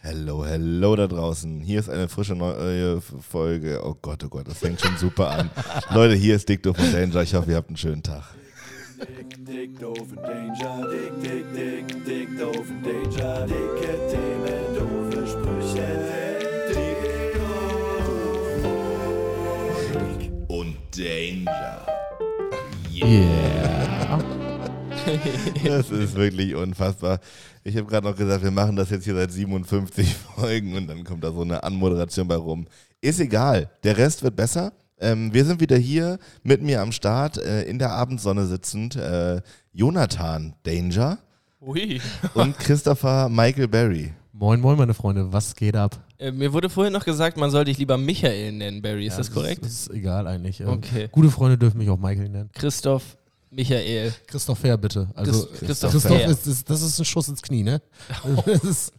Hello, hello da draußen. Hier ist eine frische neue Folge. Oh Gott, oh Gott, das fängt schon super an. Leute, hier ist Dick Doof und Danger. Ich hoffe, ihr habt einen schönen Tag. Dick, dick, doof und Danger. Dick, dick, dick, dick, doof und Danger. Dicke Themen, doofe Sprüche. Dick, doof Und Danger. Yeah. Das ist wirklich unfassbar. Ich habe gerade noch gesagt, wir machen das jetzt hier seit 57 Folgen und dann kommt da so eine Anmoderation bei rum. Ist egal, der Rest wird besser. Ähm, wir sind wieder hier mit mir am Start, äh, in der Abendsonne sitzend. Äh, Jonathan Danger Ui. und Christopher Michael Berry. Moin, moin, meine Freunde, was geht ab? Äh, mir wurde vorhin noch gesagt, man soll dich lieber Michael nennen, Barry. Ist das korrekt? Das ist egal eigentlich. Ähm, Okay. Gute Freunde dürfen mich auch Michael nennen. Christoph Michael. Christoph Fair, bitte. Also, Christ- Christoph Christoph Fair. ist, ist, das ist ein Schuss ins Knie, ne? Ist,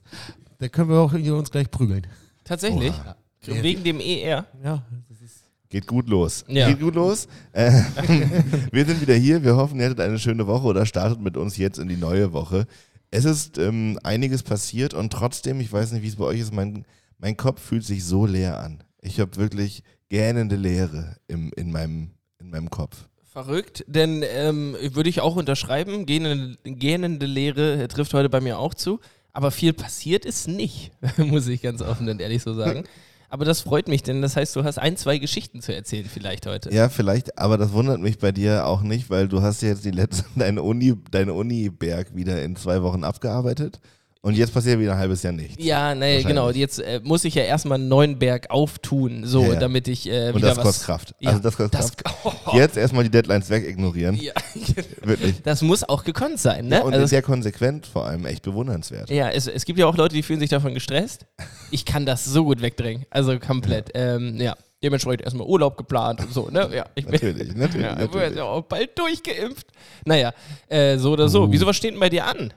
da können wir auch hier uns gleich prügeln. Tatsächlich? Oha. Wegen dem ER. Ja, das ist, Geht gut los. Ja. Geht gut los. Äh, wir sind wieder hier. Wir hoffen, ihr hattet eine schöne Woche oder startet mit uns jetzt in die neue Woche. Es ist ähm, einiges passiert und trotzdem, ich weiß nicht, wie es bei euch ist, mein, mein Kopf fühlt sich so leer an. Ich habe wirklich gähnende Leere im, in, meinem, in meinem Kopf. Verrückt, denn ähm, würde ich auch unterschreiben, gähnende, gähnende Lehre trifft heute bei mir auch zu. Aber viel passiert ist nicht, muss ich ganz offen und ehrlich so sagen. Aber das freut mich, denn das heißt, du hast ein, zwei Geschichten zu erzählen vielleicht heute. Ja, vielleicht, aber das wundert mich bei dir auch nicht, weil du hast jetzt die letzten, deine Uni, deine Uni-Berg wieder in zwei Wochen abgearbeitet und jetzt passiert wieder ein halbes Jahr nichts. Ja, nee, genau. Jetzt äh, muss ich ja erstmal einen neuen Berg auftun, so, Ja, ja. damit ich äh, Und wieder das was. kostet Kraft. Ja, Also das kostet das, Kraft. oh, Jetzt erstmal die Deadlines wegignorieren. ja, Wirklich. das muss auch gekonnt sein, ne? Und Also- sehr konsequent, vor allem echt bewundernswert. Ja, es, es gibt ja auch Leute, die fühlen sich davon gestresst. Ich kann das so gut wegdrängen. Also komplett. Ja, ähm, dementsprechend erstmal Urlaub geplant und so, ne? Ja, ich bin Natürlich, natürlich, ja, bin natürlich. ja auch bald durchgeimpft. Naja, äh, so oder so. Uh. Wieso, was steht denn bei dir an,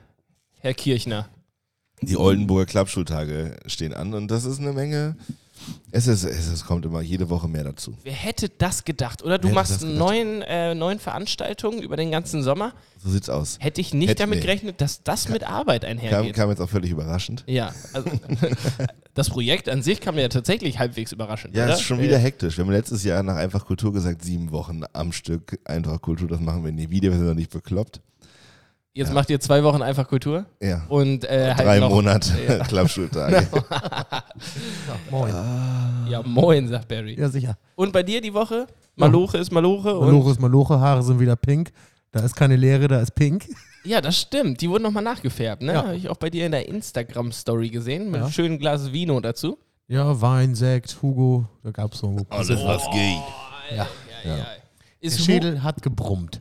Herr Kirchner? Die Oldenburger Klappschultage stehen an und das ist eine Menge. Es, ist, es, es kommt immer jede Woche mehr dazu. Wer hätte das gedacht? Oder du Wer machst neun, äh, neun Veranstaltungen über den ganzen Sommer. So sieht's aus. Hätte ich nicht Hätte- damit nee. gerechnet, dass das mit Arbeit Kam, einhergeht. kam jetzt auch völlig überraschend. Ja, also das Projekt an sich kam mir ja tatsächlich halbwegs überraschend. Ja, oder? es ist schon wieder hektisch. Wir haben letztes Jahr nach Einfach Kultur gesagt, sieben Wochen am Stück Einfach Kultur, das machen wir nie wieder, wir sind noch nicht bekloppt. Jetzt Ja. macht ihr zwei Wochen einfach Kultur Ja. und äh, halt Drei noch, Monate Ja. Klappschultage. moin. Ja, moin, sagt Barry. Ja, sicher. Und bei dir die Woche? Maloche ist Maloche und Maloche ist Maloche, Haare sind wieder pink. Da ist keine Leere, da ist pink. ja, das stimmt. Die wurden nochmal nachgefärbt, ne? Ja. Habe ich auch bei dir in der Instagram-Story gesehen mit Ja. einem schönen Glas Vino dazu. Ja, Wein, Sekt, Hugo, da gab es so. Alles, was geht. Ja. Ja, ja. Der Schädel hat gebrummt.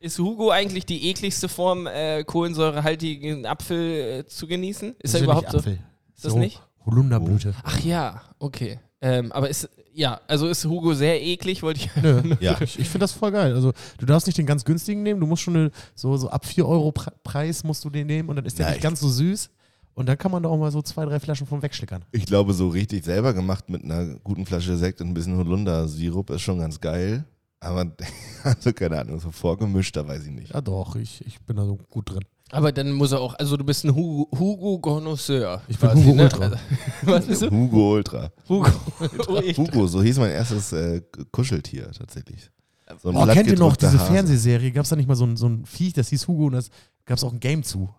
Ist Hugo eigentlich die ekligste Form, äh, kohlensäurehaltigen Apfel äh, zu genießen? Ist er ja überhaupt nicht so? Apfel. Ist das so nicht? Holunderblüte. Ach ja, okay. Ähm, aber ist, ja, also ist Hugo sehr eklig, wollte ich. Nö. Ja. Ich, ich finde das voll geil. Also, du darfst nicht den ganz günstigen nehmen, du musst schon eine, so, so ab 4 Euro Pre Preis musst du den nehmen und dann ist der Ja, nicht ich- ganz so süß. Und dann kann man da auch mal so zwei, drei Flaschen von wegschlickern. Ich glaube, so richtig selber gemacht mit einer guten Flasche Sekt und ein bisschen Holunder-Sirup ist schon ganz geil. Aber, also keine Ahnung, so vorgemischt, da weiß ich nicht. Ja, doch, ich, ich bin da so gut drin. Aber dann muss er auch, also du bist ein Hugo, Hugo Connoisseur. Ich bin quasi, Hugo ne? Ultra. Also, was bist du? Hugo Ultra. Hugo Ultra. Hugo, so hieß mein erstes äh, Kuscheltier tatsächlich. So ein Oh, kennt ihr noch diese Hase. Fernsehserie? Gab es da nicht mal so ein, so ein Viech, das hieß Hugo und das gab es auch ein Game zu?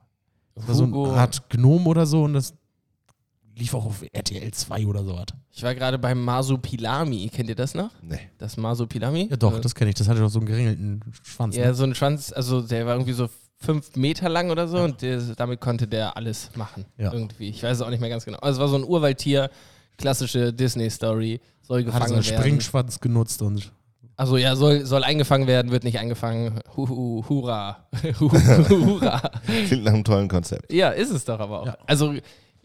Das war so Hugo. eine Art Gnom oder so und das lief auch auf RTL 2 oder so was. Ich war gerade beim Masupilami. Kennt ihr das noch? Nee. Das Masupilami? Ja, doch, das kenne ich. Das hatte doch so einen geringelten Schwanz. Ja, Ne? so ein Schwanz, also der war irgendwie so fünf Meter lang oder so Ja. und der, damit konnte der alles machen. Ja. Irgendwie. Ich weiß es auch nicht mehr ganz genau. Also es war so ein Urwaldtier, klassische Disney-Story. Soll Hatte so gefangen einen werden. Springschwanz genutzt und Also ja, soll, soll eingefangen werden, wird nicht eingefangen. Huhu, hurra. Hurra. Klingt nach einem tollen Konzept. Ja, ist es doch aber auch. Ja. Also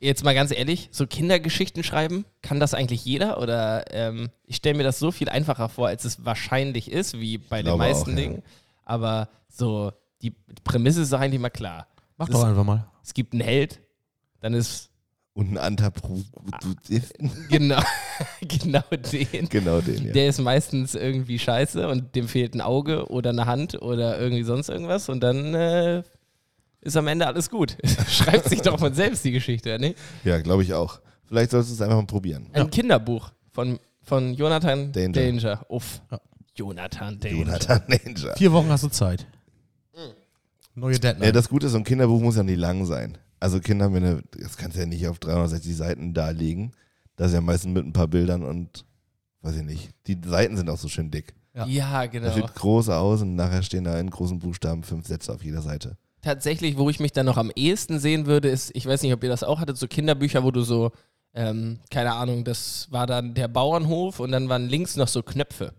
jetzt mal ganz ehrlich, so Kindergeschichten schreiben, kann das eigentlich jeder? Oder ähm, ich stelle mir das so viel einfacher vor, als es wahrscheinlich ist, wie bei den meisten auch, ja. Dingen. Aber so, die Prämisse ist doch eigentlich mal klar. mach Das- doch einfach mal. Es gibt einen Held, dann ist Und ein Antapru. genau, genau den. Genau den, ja. Der ist meistens irgendwie scheiße und dem fehlt ein Auge oder eine Hand oder irgendwie sonst irgendwas und dann äh, ist am Ende alles gut. Schreibt sich doch von selbst die Geschichte, ne? Ja, glaube ich auch. Vielleicht solltest du es einfach mal probieren. Ein Kinderbuch von, von Jonathan Danger. Danger. Uff. Ja. Jonathan Danger. Jonathan Danger. Vier Wochen hast du Zeit. Neue Deadline. Ja, das Gute ist, so ein Kinderbuch muss ja nicht lang sein. Also Kinder haben ja eine, das kannst du ja nicht auf 360 Seiten darlegen. Das ist ja meistens mit ein paar Bildern und weiß ich nicht. Die Seiten sind auch so schön dick. Ja. Ja, Das genau. sieht groß aus und nachher stehen da in großen Buchstaben fünf Sätze auf jeder Seite. Tatsächlich, wo ich mich dann noch am ehesten sehen würde, ist, ich weiß nicht, ob ihr das auch hattet, so Kinderbücher, wo du so, ähm, keine Ahnung, das war dann der Bauernhof und dann waren links noch so Knöpfe.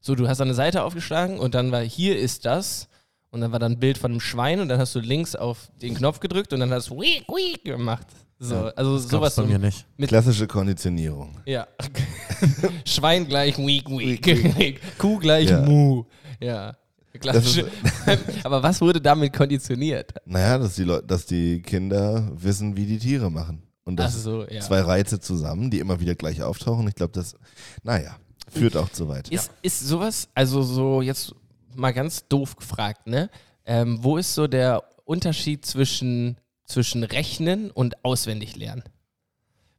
So, du hast eine Seite aufgeschlagen und dann war, hier ist das und dann war dann ein Bild von einem Schwein und dann hast du links auf den Knopf gedrückt und dann hast du week, week gemacht. So, Ja, also das sowas. so- mir nicht. Mit- Klassische Konditionierung. Ja. Schwein gleich week, week. Kuh gleich Ja. mu. Ja. Klassisch. Das Aber was wurde damit konditioniert? Naja, dass die, dass die Kinder wissen, wie die Tiere machen. Und Ach das so, ja. zwei Reize zusammen, die immer wieder gleich auftauchen. Ich glaube, das, naja, führt auch zu weit. Ist, ist sowas, also so jetzt mal ganz doof gefragt, ne? Ähm, wo ist so der Unterschied zwischen, zwischen Rechnen und auswendig lernen?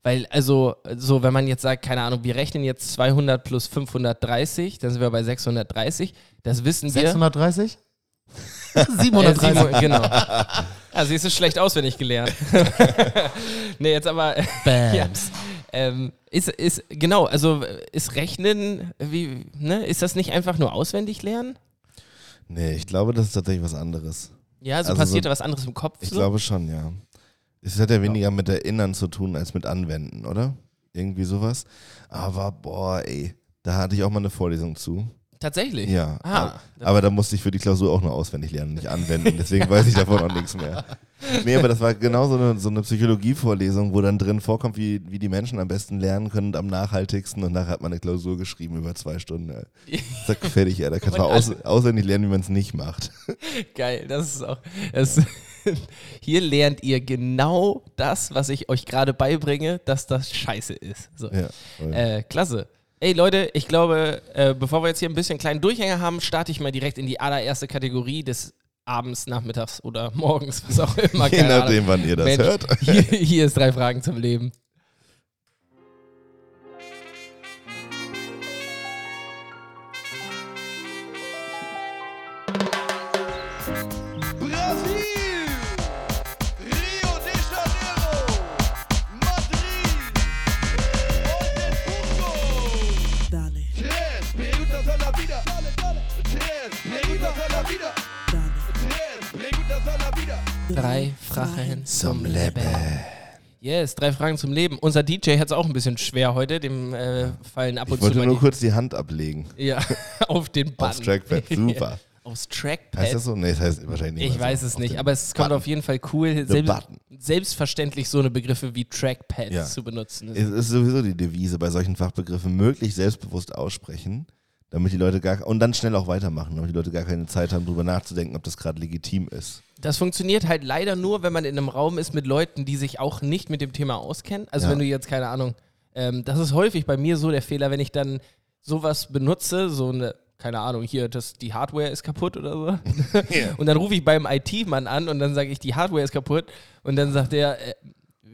Weil, also, so, wenn man jetzt sagt, keine Ahnung, wir rechnen jetzt 200 plus 530, dann sind wir bei 630. Das wissen wir. 630? Äh, 730. sieben- genau. Also, sie ist schlecht auswendig gelernt. nee, jetzt aber. Bams. Ja. Ähm, ist, ist, genau, also ist Rechnen, wie, ne, ist das nicht einfach nur auswendig lernen? Nee, ich glaube, das ist tatsächlich was anderes. Ja, so Also passiert so- da was anderes im Kopf. Ich so? glaube schon, ja. Es hat ja weniger mit Erinnern zu tun als mit Anwenden, oder? Irgendwie sowas. Aber boah, ey, da hatte ich auch mal eine Vorlesung zu. Tatsächlich. Ja. Ah, aber, aber da musste ich für die Klausur auch nur auswendig lernen, nicht anwenden. Deswegen weiß ich davon auch nichts mehr. Nee, aber das war genau so eine, so eine Psychologievorlesung, wo dann drin vorkommt, wie, wie die Menschen am besten lernen können und am nachhaltigsten. Und nachher hat man eine Klausur geschrieben über zwei Stunden. Ey. Zack, fertig, ja. Da kannst du mal aus, auswendig lernen, wie man es nicht macht. Geil, das ist auch. Das, hier lernt ihr genau das, was ich euch gerade beibringe, dass das scheiße ist. So. Ja. Äh, klasse. Ey Leute, ich glaube, äh, bevor wir jetzt hier ein bisschen kleinen Durchhänger haben, starte ich mal direkt in die allererste Kategorie des Abends, Nachmittags oder Morgens, was auch immer. Je nachdem, wann ihr das Mensch, hört. Hier, hier ist drei Fragen zum Leben. Drei Fragen zum Leben. Yes, drei Fragen zum Leben. Unser DJ hat es auch ein bisschen schwer heute, dem äh, fallen ab Ich und zu wollte mal nur die, kurz die Hand ablegen. ja, auf den Button. Aufs Trackpad. Super. Aufs Trackpad. Heißt das so? Nee, das heißt wahrscheinlich nicht. Ich mal so. weiß es Auf nicht, aber es kommt Button. auf jeden Fall cool, selbst, button. selbstverständlich so eine Begriffe wie Trackpad Ja. zu benutzen. Es ist sowieso die Devise bei solchen Fachbegriffen, möglichst selbstbewusst aussprechen, damit die Leute gar und dann schnell auch weitermachen, damit die Leute gar keine Zeit haben, darüber nachzudenken, ob das gerade legitim ist. Das funktioniert halt leider nur, wenn man in einem Raum ist mit Leuten, die sich auch nicht mit dem Thema auskennen. Also Ja. wenn du jetzt, keine Ahnung, ähm, das ist häufig bei mir so der Fehler, wenn ich dann sowas benutze, so eine, keine Ahnung, hier, das, die Hardware ist kaputt oder so. Und dann rufe ich beim IT-Mann an und dann sage ich, die Hardware ist kaputt. Und dann sagt der, äh,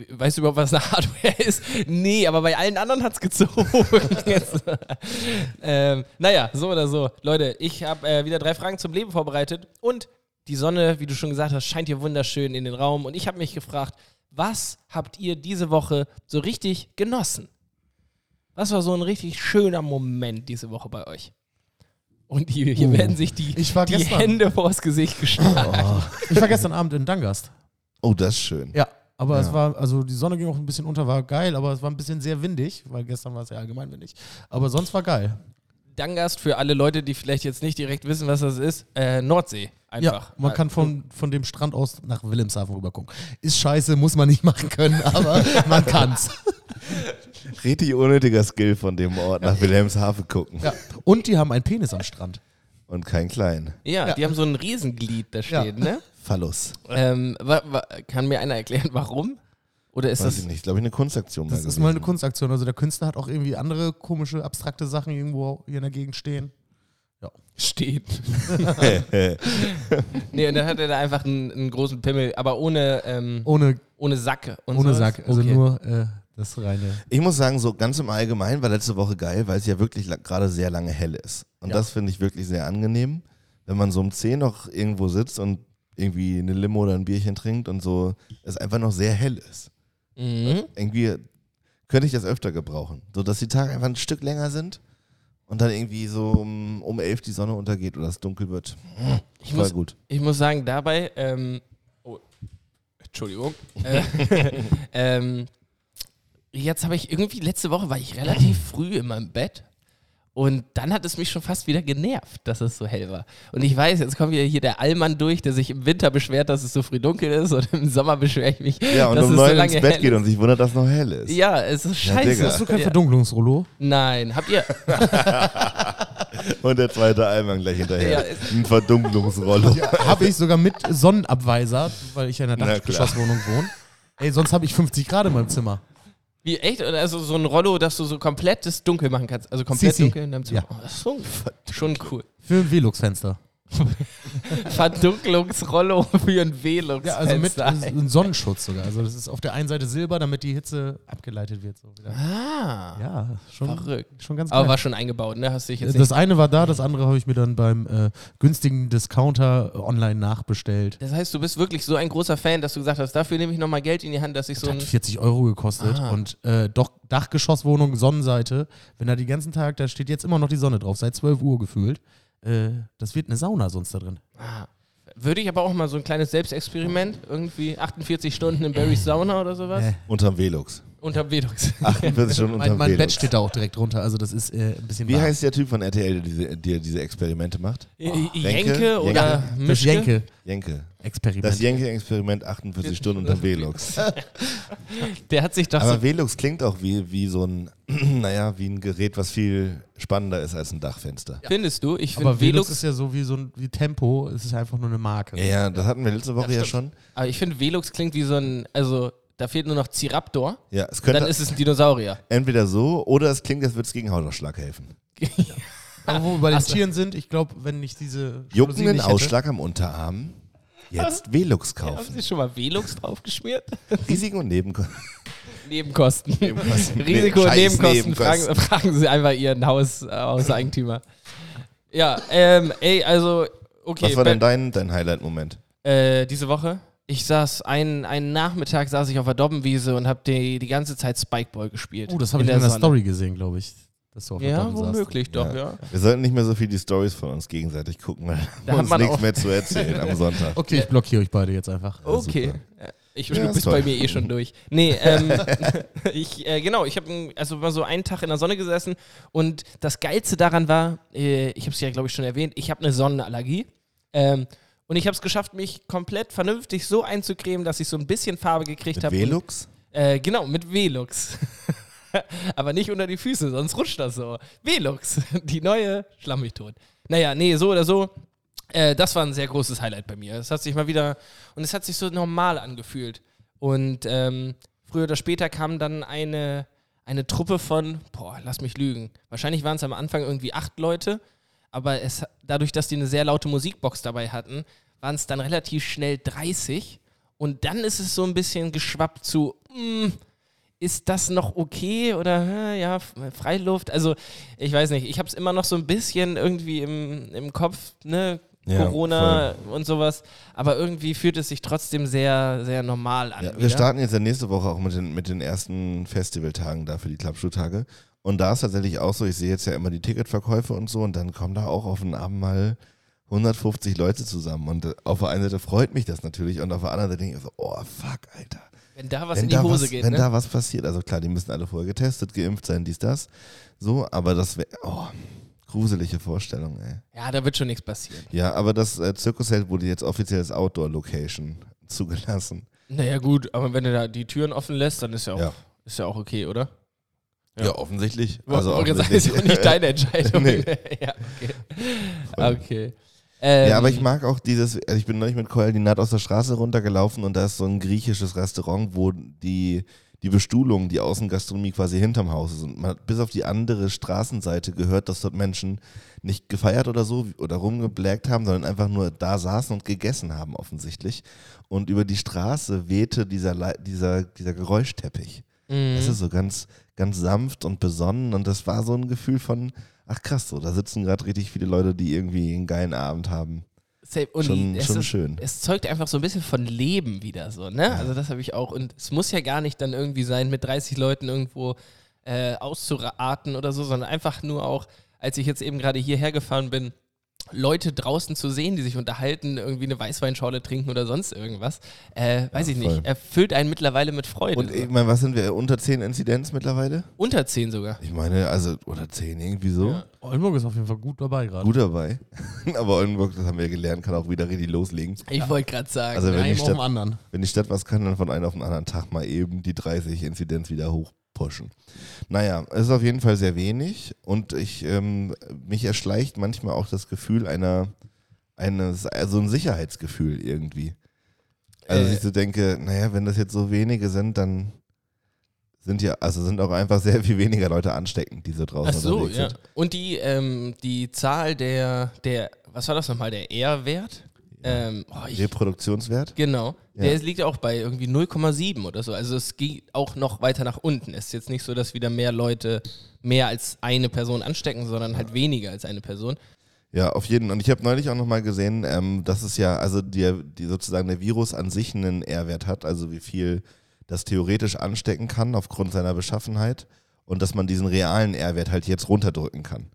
weißt du überhaupt, was eine Hardware ist? Nee, aber bei allen anderen hat es gezogen. Jetzt, ähm, naja, so oder so. Leute, ich habe äh, wieder drei Fragen zum Leben vorbereitet und die Sonne, wie du schon gesagt hast, scheint hier wunderschön in den Raum. Und ich habe mich gefragt, was habt ihr diese Woche so richtig genossen? Was war so ein richtig schöner Moment diese Woche bei euch? Und hier, hier Uh, werden sich die, ich war die gestern- Hände vors Gesicht geschlagen. Ich war gestern Abend in Dangast. Oh, das ist schön. Ja, aber es Ja. war, also die Sonne ging auch ein bisschen unter, war geil, aber es war ein bisschen sehr windig, weil gestern war es ja allgemein windig. Aber sonst war geil. Dangast für alle Leute, die vielleicht jetzt nicht direkt wissen, was das ist, äh, Nordsee einfach. Ja, man kann von, von dem Strand aus nach Wilhelmshaven rüber gucken. Ist scheiße, muss man nicht machen können, aber man kann's. Richtig unnötiger Skill von dem Ort nach Wilhelmshaven gucken. Ja. Und die haben einen Penis am Strand. Und kein klein. Ja, Ja. die haben so ein Riesenglied da Ja. stehen, ne? Phallus. Ähm, wa, wa, kann mir einer erklären, warum? Oder ist Weiß das. ich nicht. Glaube ich, eine Kunstaktion. Das ist mal eine Kunstaktion. Also der Künstler hat auch irgendwie andere komische, abstrakte Sachen irgendwo hier in der Gegend stehen. Steht. nee, und dann hat er da einfach einen, einen großen Pimmel, aber ohne, ähm, Ohne, ohne Sack. Und ohne sowas. Sack, also Okay. nur äh, das reine. Ich muss sagen, so ganz im Allgemeinen war letzte Woche geil, weil es ja wirklich gerade sehr lange hell ist. Und Ja. das finde ich wirklich sehr angenehm, wenn man so um 10 noch irgendwo sitzt und irgendwie eine Limo oder ein Bierchen trinkt und so es einfach noch sehr hell ist. Mhm. Irgendwie könnte ich das öfter gebrauchen. So dass die Tage einfach ein Stück länger sind und dann irgendwie so um, um 11 die Sonne untergeht oder es dunkel wird. Ich Voll muss, gut. ich muss sagen, dabei, ähm, oh, Entschuldigung, äh, ähm, jetzt habe ich irgendwie, letzte Woche war ich relativ früh in meinem Bett und dann hat es mich schon fast wieder genervt, dass es so hell war. Und ich weiß, jetzt kommt wieder hier der Allmann durch, der sich im Winter beschwert, dass es so früh dunkel ist und im Sommer beschwere ich mich, Ja, und dass um es so 9 lange ins Bett geht und sich wundert, dass es noch hell ist. Ja, es ist Ja, scheiße. Digga. Hast du kein Ja. Verdunklungsrollo? Nein, habt ihr, Und der zweite Allmann gleich hinterher. Ja, ist- ein Verdunklungsrollo. Habe ich sogar mit Sonnenabweiser, weil ich ja in einer. Dachgeschosswohnung wohne. Ey, sonst habe ich 50 Grad in meinem Zimmer. Wie echt? Also so ein Rollo, dass du so komplettes Dunkel machen kannst. Also komplett Sissi. dunkel in deinem Zimmer. Ja. Oh, das ist schon, schon cool. Für ein Velux-Fenster. Verdunklungsrollo für ein Velux. Ja, also mit einem Sonnenschutz sogar. Also das ist auf der einen Seite Silber, damit die Hitze abgeleitet wird. So. Ah, Ja, schon, verrückt. schon ganz Aber geil. war schon eingebaut, ne? Hast du dich jetzt nicht. Das eine war da, das andere habe ich mir dann beim äh, günstigen Discounter online nachbestellt. Das heißt, du bist wirklich so ein großer Fan, dass du gesagt hast, dafür nehme ich nochmal Geld in die Hand, dass ich so Das ein. hat 40 Euro gekostet Ah. und äh, doch Dachgeschosswohnung, Sonnenseite. Wenn da die ganzen Tag, da steht jetzt immer noch die Sonne drauf, seit 12 Uhr gefühlt. Äh, das wird eine Sauna sonst da drin. Ah. Würde ich aber auch mal so ein kleines Selbstexperiment, irgendwie 48 Stunden in Barry's Sauna oder sowas, Äh, Unterm Velux. Unter Velux. 48 Stunden mein unterm mein Bett Velux. steht da auch direkt drunter, also das ist äh, ein bisschen Wie warm. heißt der Typ von RTL, der diese, der diese Experimente macht? Jenke, Jenke? oder das Mischke? Jenke. Jenke-Experiment. Das Jenke-Experiment 48 Stunden unterm Velux. Der hat sich doch Aber so. Velux klingt auch wie, wie so ein, naja, wie ein Gerät, was viel spannender ist als ein Dachfenster. Findest du? Ich Aber finde Velux Velux, ist ja so wie so ein wie Tempo, es ist einfach nur eine Marke. Ja, ja, das hatten wir letzte Woche ja, schon. aber ich finde Velux klingt wie so ein, also da fehlt nur noch Ciraptor, Ja, es dann könnte ist es ein Dinosaurier. entweder so oder es klingt, als würde es gegen Hautausschlag helfen. Aber wo wir bei den Ach so. Tieren sind, ich glaube, wenn ich diese Juckenden nicht hätte- Ausschlag am Unterarm. Jetzt Velux Haben kaufen. Sie schon mal Velux draufgeschmiert? Risiken und Nebenkosten. Nebenkosten. Nebenkosten. Risiko und Scheiß Nebenkosten, Fragen, Nebenkosten. fragen Sie einfach Ihren Haus, äh, Hauseigentümer. Ja, ähm, ey, also, okay. Was war denn dein, dein Highlight-Moment? äh, diese Woche? Ich saß, einen, einen Nachmittag saß ich auf der Dobbenwiese und habe die, die ganze Zeit Spikeball gespielt. Oh, das habe in ich in der Sonne. Story gesehen, glaube ich. Dass du auf der Ja, Doppel saßt. womöglich doch, Ja. ja. Wir sollten nicht mehr so viel die Stories von uns gegenseitig gucken, weil Da wir hat uns nichts mehr zu erzählen am Sonntag. Okay, ich blockiere euch beide jetzt einfach. Okay. super. Ich, Ja, du ist bist toll. bei mir eh schon durch. Nee, ähm, ich, äh, genau, ich habe also mal so einen Tag in der Sonne gesessen und das Geilste daran war, äh, ich habe es ja, glaube ich, schon erwähnt, ich habe eine Sonnenallergie. Ähm, und ich habe es geschafft, mich komplett vernünftig so einzucremen, dass ich so ein bisschen Farbe gekriegt Mit habe. Velux? Äh, genau, mit Velux. Aber nicht unter die Füße, sonst rutscht das so. Velux, die neue Schlamm mich tot. Naja, nee, so oder so. Äh, das war ein sehr großes Highlight bei mir. Es hat sich mal wieder, und es hat sich so normal angefühlt. Und ähm, früher oder später kam dann eine, eine Truppe von, boah, lass mich lügen. Wahrscheinlich waren es am Anfang irgendwie acht Leute, aber es, dadurch, dass die eine sehr laute Musikbox dabei hatten, waren es dann relativ schnell 30. Und dann ist es so ein bisschen geschwappt zu, mm, ist das noch okay oder ja, Freiluft? Also ich weiß nicht, ich habe es immer noch so ein bisschen irgendwie im, im Kopf, ne? Ja, Corona und sowas, aber irgendwie fühlt es sich trotzdem sehr, sehr normal an. Ja, wir starten jetzt ja nächste Woche auch mit den, mit den ersten Festivaltagen da für die Klappschuhtage. Und da ist tatsächlich auch so, ich sehe jetzt ja immer die Ticketverkäufe und so und dann kommen da auch auf den Abend mal 150 Leute zusammen. Und äh, auf der einen Seite freut mich das natürlich und auf der anderen Seite denke ich so, oh fuck, Alter. Wenn da was wenn in die Hose was, geht, wenn ne? da was passiert, also klar, die müssen alle vorher getestet, geimpft sein, dies, das. So, aber das wäre, oh, gruselige Vorstellung, ey. ja, da wird schon nichts passieren. Ja, aber das äh, Zirkusheld wurde jetzt offiziell als Outdoor-Location zugelassen. Naja, gut, aber wenn du da die Türen offen lässt, dann ist ja auch, Ja. Ist ja auch okay, oder? Ja, Ja. offensichtlich. Also wollte gerade sagen, ist auch nicht deine Entscheidung. Nee. ja, okay. okay. Ähm, Ja, aber ich mag auch dieses, also ich bin neulich mit Koordinat aus der Straße runtergelaufen und da ist so ein griechisches Restaurant, wo die, die Bestuhlung, die Außengastronomie quasi hinterm Haus ist. Und man hat bis auf die andere Straßenseite gehört, dass dort Menschen nicht gefeiert oder so oder rumgeblägt haben, sondern einfach nur da saßen und gegessen haben offensichtlich. Und über die Straße wehte dieser, Le- dieser, dieser Geräuschteppich. Mhm. Es ist so ganz, ganz sanft und besonnen und das war so ein Gefühl von, ach krass, so, da sitzen gerade richtig viele Leute, die irgendwie einen geilen Abend haben. Safe. Und Schon- es schon ist, schön. Es zeugt einfach so ein bisschen von Leben wieder so, ne? Also das habe ich auch. Und es muss ja gar nicht dann irgendwie sein, mit 30 Leuten irgendwo äh, auszuraten oder so, sondern einfach nur auch, als ich jetzt eben gerade hierher gefahren bin, Leute draußen zu sehen, die sich unterhalten, irgendwie eine Weißweinschorle trinken oder sonst irgendwas, äh, weiß ich voll. nicht, erfüllt einen mittlerweile mit Freude. Und ich meine, was sind wir, unter 10 Inzidenz mittlerweile? Unter 10 sogar. Ich meine, also, oder 10 irgendwie so. Ja. Oldenburg ist auf jeden Fall gut dabei gerade. Gut dabei. Aber Oldenburg, das haben wir gelernt, kann auch wieder richtig loslegen. Ich wollte gerade sagen. Also wenn Einem die, auf dem Stadt, anderen. wenn die Stadt was kann, dann von einem auf den anderen Tag mal eben die 30 Inzidenz wieder hochpushen. Naja, es ist auf jeden Fall sehr wenig und ich, ähm, mich erschleicht manchmal auch das Gefühl einer, eines, also ein Sicherheitsgefühl irgendwie. Also, Äh. ich so denke, naja, wenn das jetzt so wenige sind, dann sind ja, also sind auch einfach sehr viel weniger Leute ansteckend, die so draußen Ach so, unterwegs ja. sind. Und die, ähm, die Zahl der, der, was war das nochmal, der R-Wert? Ähm, oh, ich, Reproduktionswert? genau. Ja. Der liegt auch bei irgendwie 0,7 oder so. Also es geht auch noch weiter nach unten. Es ist jetzt nicht so, dass wieder mehr Leute mehr als eine Person anstecken, sondern halt weniger als eine Person. Ja, auf jeden. Und ich habe neulich auch nochmal gesehen, ähm, dass es ja, also die, die sozusagen der Virus an sich einen R-Wert hat, also wie viel das theoretisch anstecken kann aufgrund seiner Beschaffenheit und dass man diesen realen R-Wert halt jetzt runterdrücken kann.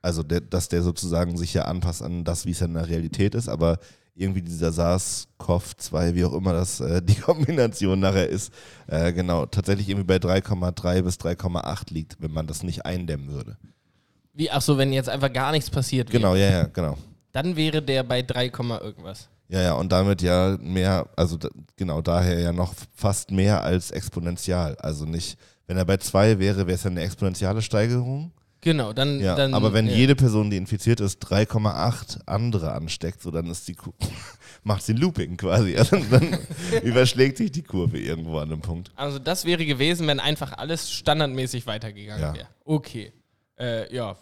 Also der, dass der sozusagen sich ja anpasst an das, wie es in der Realität ist, aber irgendwie dieser SARS-CoV-2, wie auch immer das äh, die Kombination nachher ist, äh, genau, tatsächlich irgendwie bei 3,3 bis 3,8 liegt, wenn man das nicht eindämmen würde. Wie, ach so, wenn jetzt einfach gar nichts passiert wäre, Genau, ja, ja, genau. dann wäre der bei 3, Komma irgendwas. Ja, ja, und damit ja mehr, also da, genau daher ja noch fast mehr als exponentiell. Also nicht, wenn er bei zwei wäre, wäre es ja eine exponentielle Steigerung. Genau, dann. Ja, dann aber wenn ja. jede Person, die infiziert ist, 3,8 andere ansteckt, so dann ist die Ku macht sie Looping quasi. Also dann überschlägt sich die Kurve irgendwo an einem Punkt. Also das wäre gewesen, wenn einfach alles standardmäßig weitergegangen Ja. wäre. Okay. Äh, ja,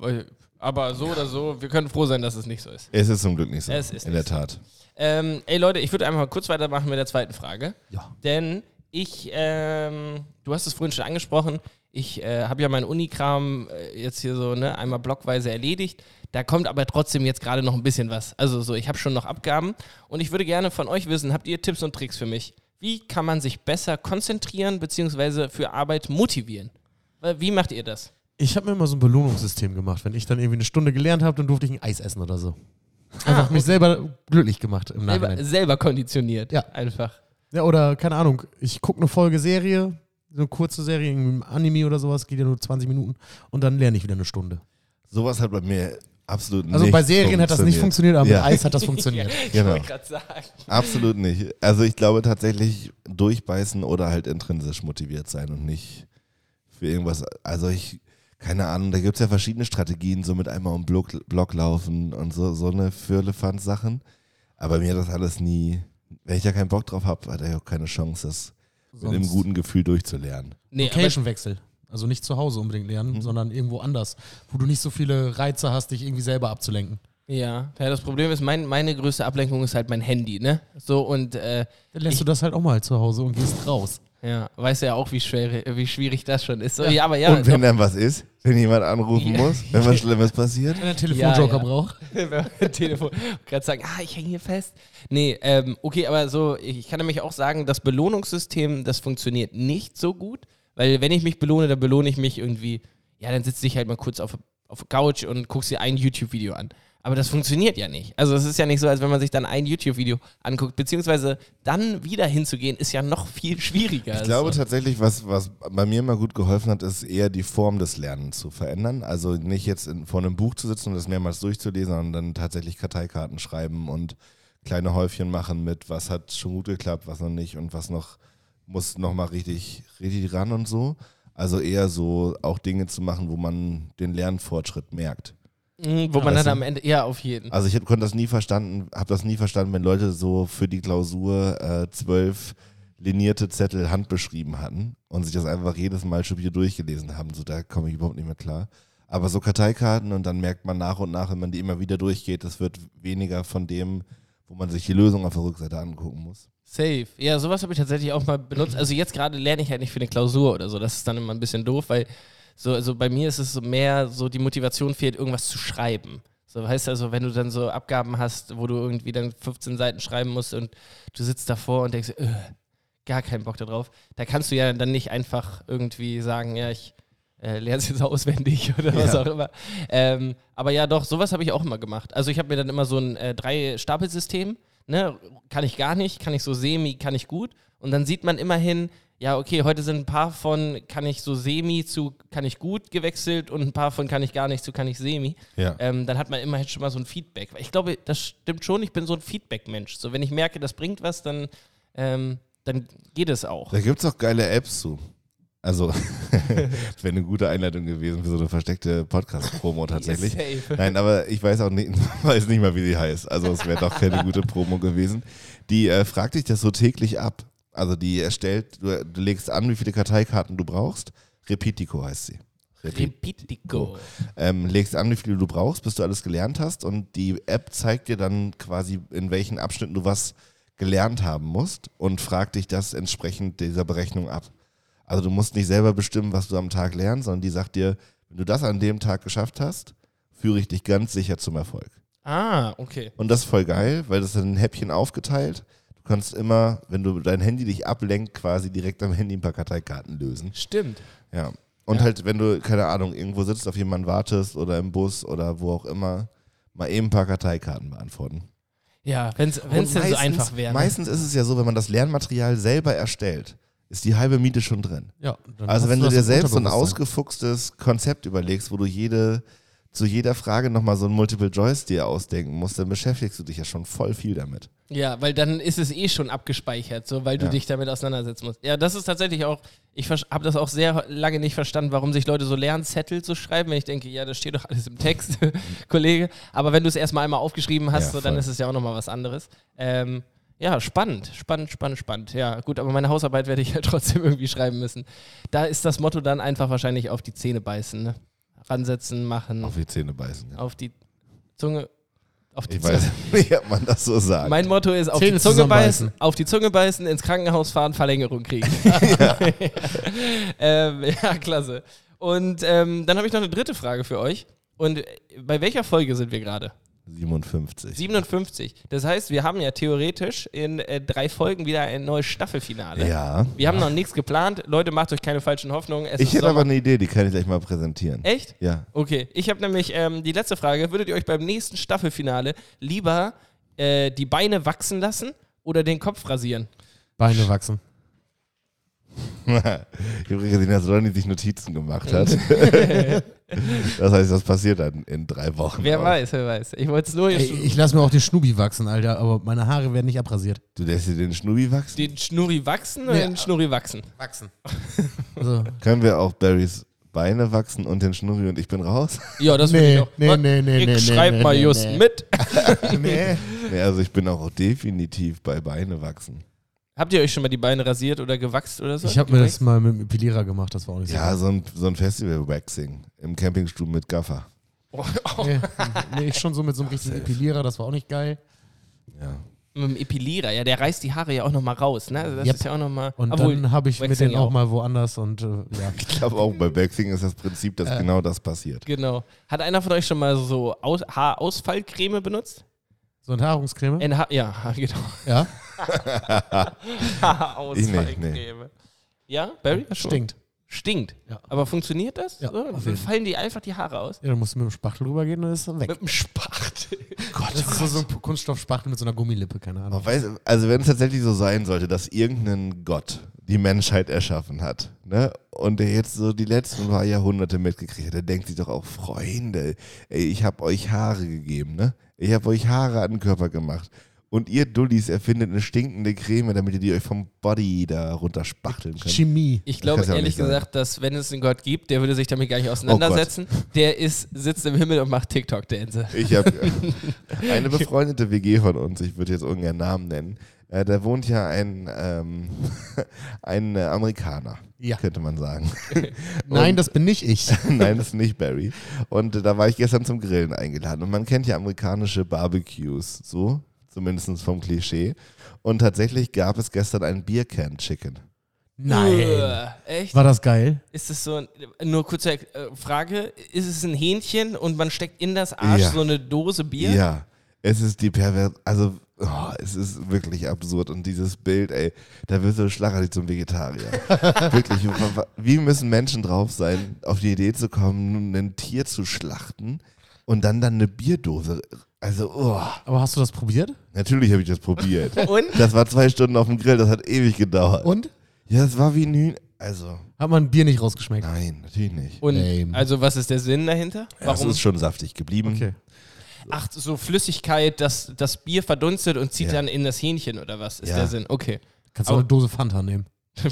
aber so oder so, wir können froh sein, dass es nicht so ist. Es ist zum Glück nicht so. Es ist in der Tat. Ähm, ey Leute, ich würde einfach mal kurz weitermachen mit der zweiten Frage. Ja. Denn ich, ähm, du hast es vorhin schon angesprochen, ich äh, habe ja meinen Unikram äh, jetzt hier so ne, einmal blockweise erledigt. Da kommt aber trotzdem jetzt gerade noch ein bisschen was. Also so, ich habe schon noch Abgaben und ich würde gerne von euch wissen, habt ihr Tipps und Tricks für mich? Wie kann man sich besser konzentrieren bzw. für Arbeit motivieren? Wie macht ihr das? Ich habe mir immer so ein Belohnungssystem gemacht. Wenn ich dann irgendwie eine Stunde gelernt habe, dann durfte ich ein Eis essen oder so. Einfach mich selber glücklich gemacht im Selber, Nachhinein. selber konditioniert. Ja. Einfach. Ja, oder keine Ahnung, ich gucke eine Folge Serie, so eine kurze Serie, irgendwie ein Anime oder sowas, geht ja nur 20 Minuten und dann lerne ich wieder eine Stunde. Sowas hat bei mir absolut Also nicht bei Serien hat das nicht funktioniert, aber Ja. mit Eis hat das funktioniert. Ich Genau. wollte gerade sagen. Absolut nicht. Also ich glaube tatsächlich durchbeißen oder halt intrinsisch motiviert sein und nicht für irgendwas. Also ich, keine Ahnung, da gibt es ja verschiedene Strategien, so mit einmal um Block, Block laufen und so, so eine Firlefanz-Sachen. Aber mir hat das alles nie, wenn ich da keinen Bock drauf habe, hat er auch keine Chance, das mit einem Sonst guten Gefühl durchzulernen. Nee, Location-Wechsel. Also nicht zu Hause unbedingt lernen, Mhm. sondern irgendwo anders, wo du nicht so viele Reize hast, dich irgendwie selber abzulenken. Ja, ja, das Problem ist, mein, meine größte Ablenkung ist halt mein Handy, ne? So und äh, Dann lässt Ich- du das halt auch mal zu Hause und gehst raus. ja, weißt ja auch, wie schwer, wie schwierig das schon ist. So, ja. aber ja, und wenn dann was ist, wenn jemand anrufen Ja. muss, wenn was Schlimmes passiert. Wenn er einen Telefonjoker Ja, ja. braucht. Telefon gerade sagen, ah, ich hänge hier fest. Nee, ähm, okay, aber so, ich kann nämlich auch sagen, das Belohnungssystem, das funktioniert nicht so gut, weil wenn ich mich belohne, dann belohne ich mich irgendwie, ja, dann sitze ich halt mal kurz auf, auf der Couch und guckst dir ein YouTube-Video an. Aber das funktioniert ja nicht. Also es ist ja nicht so, als wenn man sich dann ein YouTube-Video anguckt, beziehungsweise dann wieder hinzugehen, ist ja noch viel schwieriger. Ich glaube Also, tatsächlich, was, was bei mir immer gut geholfen hat, ist eher die Form des Lernens zu verändern. Also nicht jetzt in, vor einem Buch zu sitzen und das mehrmals durchzulesen, sondern dann tatsächlich Karteikarten schreiben und kleine Häufchen machen mit, was hat schon gut geklappt, was noch nicht und was noch muss noch mal richtig, richtig ran und so. Also eher so auch Dinge zu machen, wo man den Lernfortschritt merkt. Mh, wo man weißt dann am Ende, ja, auf jeden. Also ich hab- konnte das nie verstanden, habe das nie verstanden, wenn Leute so für die Klausur äh, zwölf linierte Zettel handbeschrieben hatten und sich das einfach jedes Mal stupiert durchgelesen haben. So, da komme ich überhaupt nicht mehr klar. Aber so Karteikarten und dann merkt man nach und nach, wenn man die immer wieder durchgeht, es wird weniger von dem, wo man sich die Lösung auf der Rückseite angucken muss. Safe. Ja, sowas habe ich tatsächlich auch mal benutzt. Also jetzt gerade lerne ich halt nicht für eine Klausur oder so. Das ist dann immer ein bisschen doof, weil so, also bei mir ist es so mehr so, die Motivation fehlt, irgendwas zu schreiben. So, weißt du, also wenn du dann so Abgaben hast, wo du irgendwie dann 15 Seiten schreiben musst und du sitzt davor und denkst, äh, gar keinen Bock darauf, da kannst du ja dann nicht einfach irgendwie sagen, ja, ich äh, lerne es jetzt auswendig oder was Ja. auch immer. Ähm, aber ja, doch, sowas habe ich auch immer gemacht. Also ich habe mir dann immer so ein äh, Drei-Stapelsystem, ne, kann ich gar nicht, kann ich so semi, kann ich gut. Und dann sieht man immerhin, ja, okay, heute sind ein paar von kann ich so semi zu kann ich gut gewechselt und ein paar von kann ich gar nicht zu kann ich semi. Ja. Ähm, dann hat man immerhin schon mal so ein Feedback. Ich glaube, das stimmt schon, ich bin so ein Feedback-Mensch. So, wenn ich merke, das bringt was, dann, ähm, dann geht es auch. Da gibt es auch geile Apps zu. Also, das wäre eine gute Einleitung gewesen für so eine versteckte Podcast-Promo tatsächlich. Safe. Nein, aber ich weiß auch nicht, weiß nicht mal, wie sie heißt. Also es wäre doch keine gute Promo gewesen. Die äh, fragt dich das so täglich ab. Also die erstellt, du, du legst an, wie viele Karteikarten du brauchst. Repitico heißt sie. Repitico. ähm, legst an, wie viele du brauchst, bis du alles gelernt hast und die App zeigt dir dann quasi, in welchen Abschnitten du was gelernt haben musst und fragt dich das entsprechend dieser Berechnung ab. Also du musst nicht selber bestimmen, was du am Tag lernst, sondern die sagt dir, wenn du das an dem Tag geschafft hast, führe ich dich ganz sicher zum Erfolg. Ah, okay. Und das ist voll geil, weil das ist in Häppchen aufgeteilt. Du kannst immer, wenn du dein Handy dich ablenkt, quasi direkt am Handy ein paar Karteikarten lösen. Stimmt. Ja. Und Ja. halt, wenn du, keine Ahnung, irgendwo sitzt, auf jemanden wartest oder im Bus oder wo auch immer, mal eben ein paar Karteikarten beantworten. Ja, wenn es denn so einfach wäre. ne? Meistens ist es ja so, wenn man das Lernmaterial selber erstellt, ist die halbe Miete schon drin. Ja, Also wenn du dir selbst so ein ausgefuchstes Konzept überlegst, wo du jede, zu jeder Frage nochmal so ein Multiple Choice dir ausdenken musst, dann beschäftigst du dich ja schon voll viel damit. Ja, weil dann ist es eh schon abgespeichert, so weil du Ja. dich damit auseinandersetzen musst. Ja, das ist tatsächlich auch, ich habe das auch sehr lange nicht verstanden, warum sich Leute so Lernzettel zu schreiben, wenn ich denke, ja, das steht doch alles im Text, Kollege. Aber wenn du es erstmal einmal aufgeschrieben hast, Ja, so, dann ist es ja auch nochmal was anderes. Ähm, ja, spannend, spannend, spannend, spannend. Ja, gut, aber meine Hausarbeit werde ich ja trotzdem irgendwie schreiben müssen. Da ist das Motto dann einfach wahrscheinlich auf die Zähne beißen, ne? Ransetzen, machen, Auf die Zähne beißen. Ja. auf die Zunge. Auf die Ich weiß nicht, ob man das so sagt. mein Motto ist auf Zähne die Zunge beißen, auf die Zunge beißen, ins Krankenhaus fahren, Verlängerung kriegen. ähm, ja, klasse. Und ähm, dann habe ich noch eine dritte Frage für euch. Und äh, bei welcher Folge sind wir gerade? 57. 57. Das heißt, wir haben ja theoretisch in äh, drei Folgen wieder ein neues Staffelfinale. Ja. Wir haben noch nichts geplant. Leute, macht euch keine falschen Hoffnungen. Es Ich hätte aber eine Idee, die kann ich gleich mal präsentieren. Echt? Ja. Okay, ich habe nämlich ähm, die letzte Frage. Würdet ihr euch beim nächsten Staffelfinale lieber äh, die Beine wachsen lassen oder den Kopf rasieren? Beine wachsen. Ich habe gesehen, dass Ronny sich Notizen gemacht hat. das heißt, das passiert dann in drei Wochen. Wer auch. weiß, wer weiß. Ich wollte es nur Ey, ich lasse mir auch den Schnubi wachsen, Alter, aber meine Haare werden nicht abrasiert. Du lässt dir den Schnubbi wachsen? den Schnurri wachsen oder Nee, den Schnurri wachsen? Wachsen. Also, Können wir auch Barrys Beine wachsen und den Schnurri und ich bin raus? Ja, das Nee, will ich auch. nee, nee, nee, ich nee, schreib nee, mal nee, just nee. mit. nee. nee, also ich bin auch definitiv bei Beine wachsen. Habt ihr euch schon mal die Beine rasiert oder gewachst oder so? Ich habe mir das mal mit dem Epilierer gemacht, das war auch nicht so. Ja, geil. so ein, so ein Festival-Waxing im Campingstuhl mit Gaffer. Oh, oh. Nee, nee, ich schon so mit so einem richtigen. Epilierer, das war auch nicht geil. Ja. Mit dem Epilierer, ja, der reißt die Haare ja auch nochmal raus, ne? Also das Yep. ist ja auch nochmal. Und dann habe ich mir Waxing den auch auch. mal woanders und äh, ja. Ich glaube auch bei Waxing ist das Prinzip, dass Ja. genau das passiert. Genau. Hat einer von euch schon mal so Aus Haarausfallcreme benutzt? So eine Haarungscreme? Ja, genau. Ja, Haarausfallcreme. Ja, Barry? Hast du schon mal? stinkt. Stinkt. Ja. Aber funktioniert das? Ja, so? Dann fallen die einfach die Haare aus? Ja, dann musst du mit dem Spachtel rübergehen und ist dann weg. Mit dem Spacht. Gott, das ist so, so ein Kunststoffspachtel mit so einer Gummilippe, keine Ahnung. Aber weiß, also wenn es tatsächlich so sein sollte, dass irgendein Gott die Menschheit erschaffen hat, ne, und der jetzt so die letzten paar Jahrhunderte mitgekriegt hat, der denkt sich doch auch, Freunde, ey, ich habe euch Haare gegeben, ne? Ich habe euch Haare an den Körper gemacht. Und ihr Dullis erfindet eine stinkende Creme, damit ihr die euch vom Body da runterspachteln könnt. Chemie. Ich glaube ehrlich gesagt, dass wenn es einen Gott gibt, der würde sich damit gar nicht Oh auseinandersetzen. der ist, sitzt im Himmel und macht TikTok-Dance. Ich habe eine befreundete WG von uns, ich würde jetzt ungern Namen nennen, Äh, da wohnt ja ein, ähm, ein äh, Amerikaner, Ja. könnte man sagen. Nein, Und- das bin nicht ich. Nein, das ist nicht Barry. Und äh, da war ich gestern zum Grillen eingeladen. Und man kennt ja amerikanische Barbecues, so, zumindest vom Klischee. Und tatsächlich gab es gestern ein Beer Can Chicken. Nein. Äh, echt? War das geil? Ist es so ein, nur kurze äh, Frage, ist es ein Hähnchen und man steckt in das Arsch Ja. so eine Dose Bier? Ja, es ist die Pervers, also oh, es ist wirklich absurd und dieses Bild, ey, da wirst du schlagartig zum Vegetarier. wirklich, wie müssen Menschen drauf sein, auf die Idee zu kommen, ein Tier zu schlachten und dann dann eine Bierdose. Also, oh, Aber hast du das probiert? natürlich habe ich das probiert. Und? Das war zwei Stunden auf dem Grill, das hat ewig gedauert. Und? Ja, es war wie ein Hühn. Also, Hat man Bier nicht rausgeschmeckt? nein, natürlich nicht. Und Lame. also was ist der Sinn dahinter? Ja, es ist schon saftig geblieben. Okay. Ach, so Flüssigkeit, dass das Bier verdunstet und zieht Ja. dann in das Hähnchen oder was ist Ja. der Sinn? Okay. Kannst du auch eine Dose Fanta nehmen.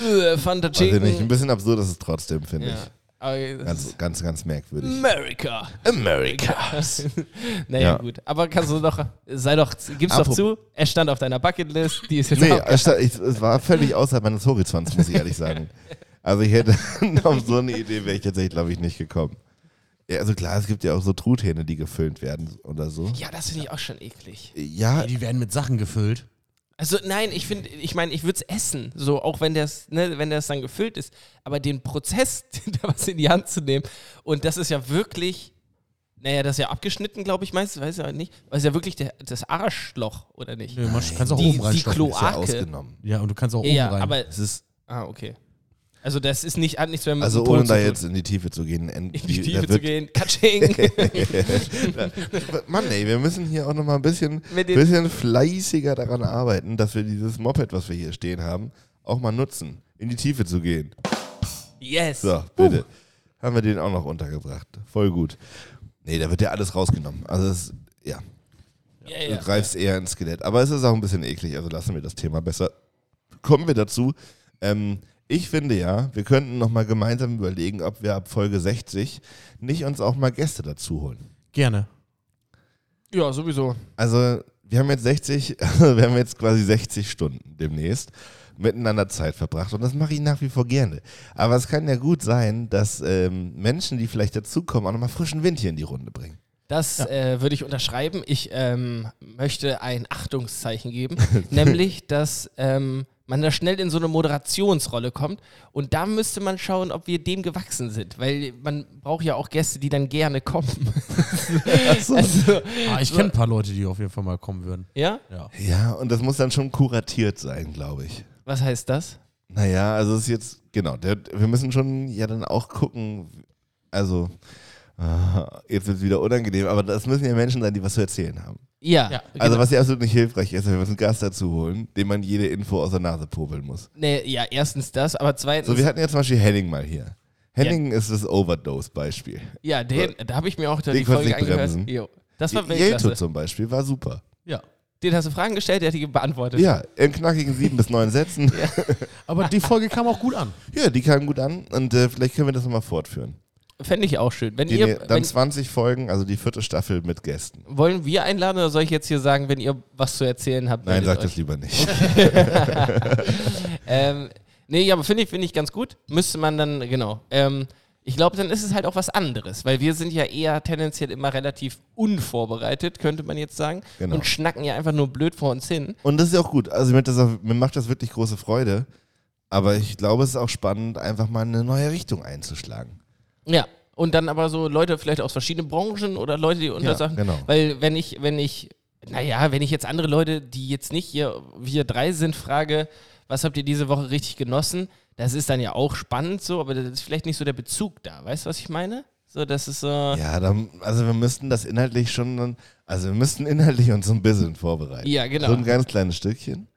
Äh, Fanta Weiß ich nicht, ein Chicken. bisschen absurd ist es trotzdem, finde Ja. ich. Aber das Ganz, ganz, ganz merkwürdig. America. America. naja, Ja. gut. Aber kannst du doch, sei doch, gib's doch Apropos- zu, er stand auf deiner Bucketlist, die ist jetzt Nee, es, sta- ich, es war völlig außerhalb meines Horizonts, muss ich ehrlich sagen. Also ich hätte auf so eine Idee wäre ich tatsächlich, glaube ich, nicht gekommen. Ja, also klar, es gibt ja auch so Truthähne, die gefüllt werden oder so. Ja, das finde ich auch schon eklig. Ja, Die werden mit Sachen gefüllt. Also nein, ich finde, ich meine, ich würde es essen, so auch wenn das, ne, wenn das dann gefüllt ist. Aber den Prozess, da was in die Hand zu nehmen und das ist ja wirklich, naja, das ist ja abgeschnitten, glaube ich, meistens, weiß ich aber nicht. Aber ist ja wirklich der, das Arschloch oder nicht? Nö, man kannst auch Die- oben die reinstopfen. Klo- ist ja Kloake. ausgenommen. ja, und du kannst auch Ja, ja, oben rein. aber Es ist, ah okay. Also das ist nicht hat nichts mehr mit also ohne da jetzt in die Tiefe zu gehen. in die Tiefe zu gehen, Katsching. Mann, ey, wir müssen hier auch noch mal ein bisschen, bisschen fleißiger daran arbeiten, dass wir dieses Moped, was wir hier stehen haben, auch mal nutzen, in die Tiefe zu gehen. yes. So, bitte. Haben wir den auch noch untergebracht. Voll gut. Nee, da wird ja alles rausgenommen. Also, es, ja, Ja, du ja. greifst eher ins Skelett. Aber es ist auch ein bisschen eklig, also lassen wir das Thema besser. Kommen wir dazu. Ähm, ich finde ja, wir könnten noch mal gemeinsam überlegen, ob wir ab Folge 60 nicht uns auch mal Gäste dazu holen. Gerne. ja, sowieso. Also, wir haben jetzt 60, wir haben jetzt quasi 60 Stunden demnächst miteinander Zeit verbracht und das mache ich nach wie vor gerne. Aber es kann ja gut sein, dass ähm, Menschen, die vielleicht dazukommen, auch nochmal frischen Wind hier in die Runde bringen. Das äh, würde ich unterschreiben. Ich ähm, möchte ein Achtungszeichen geben, nämlich, dass ähm, man da schnell in so eine Moderationsrolle kommt und da müsste man schauen, ob wir dem gewachsen sind, weil man braucht ja auch Gäste, die dann gerne kommen. also, Ah, ich kenne ein paar Leute, die auf jeden Fall mal kommen würden. ja? Ja. Ja, und das muss dann schon kuratiert sein, glaube ich. Was heißt das? Naja, also es ist jetzt, genau, der, wir müssen schon ja dann auch gucken, also jetzt wird es wieder unangenehm, aber das müssen ja Menschen sein, die was zu erzählen haben. Ja. Ja, genau. Also was ja absolut nicht hilfreich ist, wir müssen einen Gast dazu holen, dem man jede Info aus der Nase popeln muss. nee, ja, erstens das, aber zweitens. So, wir hatten ja zum Beispiel Henning mal hier. Henning ist das Overdose-Beispiel. ja, den, da habe ich mir auch da Den die Folge angehört. bremsen. Jo. Das war Jelto zum Beispiel war super. Ja. Den hast du Fragen gestellt, der hat die beantwortet. Ja, in knackigen sieben bis neun Sätzen. Aber die Folge kam auch gut an. Ja, die kamen gut an und äh, vielleicht können wir das nochmal fortführen. Fände ich auch schön. Wenn Die, ihr, dann wenn, 20 Folgen, also die vierte Staffel mit Gästen. wollen wir einladen oder soll ich jetzt hier sagen, wenn ihr was zu erzählen habt? Nein, meldet sag euch. das lieber nicht. Ähm, nee, aber finde ich, finde ich ganz gut. Müsste man dann, genau. Ähm, ich glaube, dann ist es halt auch was anderes, weil wir sind ja eher tendenziell immer relativ unvorbereitet, könnte man jetzt sagen. Genau. Und schnacken ja einfach nur blöd vor uns hin. Und das ist ja auch gut. Also mir, das auch, mir macht das wirklich große Freude. Aber ich glaube, es ist auch spannend, einfach mal eine neue Richtung einzuschlagen. Ja. Und dann aber so Leute vielleicht aus verschiedenen Branchen oder Leute, die unter Ja, Sachen. genau. Weil wenn ich, wenn ich, naja, wenn ich jetzt andere Leute, die jetzt nicht hier, wir drei sind, frage, was habt ihr diese Woche richtig genossen? Das ist dann ja auch spannend so, aber das ist vielleicht nicht so der Bezug da. Weißt du, was ich meine? So, das ist so. Ja, dann, also wir müssten das inhaltlich schon, also wir müssten inhaltlich uns ein bisschen vorbereiten. Ja, genau. So ein ganz kleines Stückchen.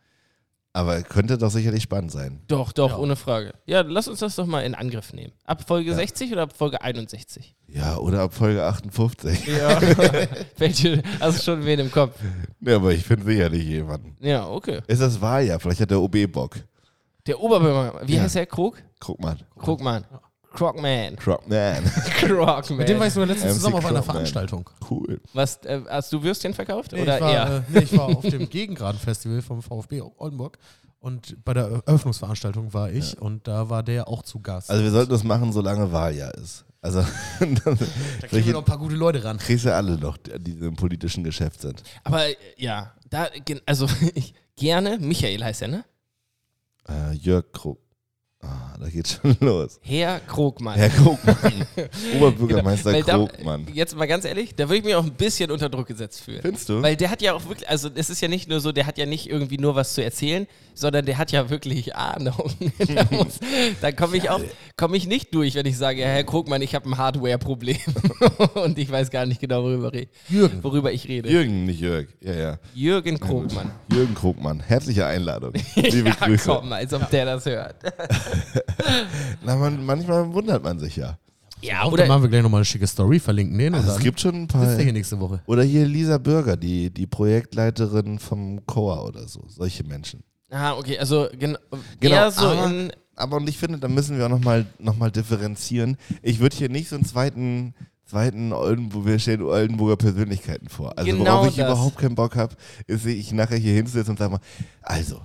Aber könnte doch sicherlich spannend sein. Doch, doch, Ja. ohne Frage. Ja, lass uns das doch mal in Angriff nehmen. Ab Folge 60 oder ab Folge 61? Ja, oder ab Folge 58. Ja. Welche? Hast du schon wen im Kopf? Ja, aber ich finde sicherlich jemanden. Ja, okay. Ist das Wahljahr? Vielleicht hat der OB Bock. Der Oberbürgermeister, wie Ja. heißt er? Krog? Guck mal. Krogmann. Crocman. Crocman. Crocman. Mit dem war ich sogar letztens MC zusammen auf einer Crocman. Veranstaltung. Cool. Was, äh, hast du Würstchen verkauft? Nee, oder ich, war, er? äh, nee, ich war auf dem Gegengraden-Festival vom VfB Oldenburg und bei der Eröffnungsveranstaltung war ich und da war der auch zu Gast. Also wir sollten das machen, solange Wahljahr ist. Also dann da kriegen wir noch ein paar gute Leute ran. kriegst du alle noch, die im politischen Geschäft sind. Aber ja, da, also ich, gerne, Michael heißt er, ne? Äh, Jörg Krug. Ah, da geht's schon los. Herr Krogmann. Herr Krugmann. Oberbürgermeister Weil da- Krugmann. Jetzt mal ganz ehrlich, da würde ich mich auch ein bisschen unter Druck gesetzt fühlen. Findest du? Weil der hat ja auch wirklich, also es ist ja nicht nur so, der hat ja nicht irgendwie nur was zu erzählen, sondern der hat ja wirklich Ahnung. da da komme ich auch, komme ich nicht durch, wenn ich sage, Herr Krogmann, ich habe ein Hardware-Problem und ich weiß gar nicht genau, worüber, Jürgen. worüber ich rede. Jürgen, nicht Jörg. Ja, ja. Jürgen Krogmann. Jürgen Krugmann. Herzliche Einladung. Liebe ja, Grüße. komm, als ob der das hört. Na, man, manchmal wundert man sich ja. Ja, Oder oder machen wir gleich nochmal eine schicke Story, verlinken den und Also es dann gibt schon ein paar. der hier nächste Woche. Oder hier Lisa Bürger, die, die Projektleiterin vom COA oder so. Solche Menschen. Ah, okay, also gen Genau, so aber- in. Aber und ich finde, da müssen wir auch nochmal noch mal differenzieren. Ich würde hier nicht so einen zweiten, zweiten Oldenburg, wir stellen Oldenburger Persönlichkeiten vor. Also Genau worauf ich das. überhaupt keinen Bock habe, ist, ich nachher hier hinsetze und sage mal, also,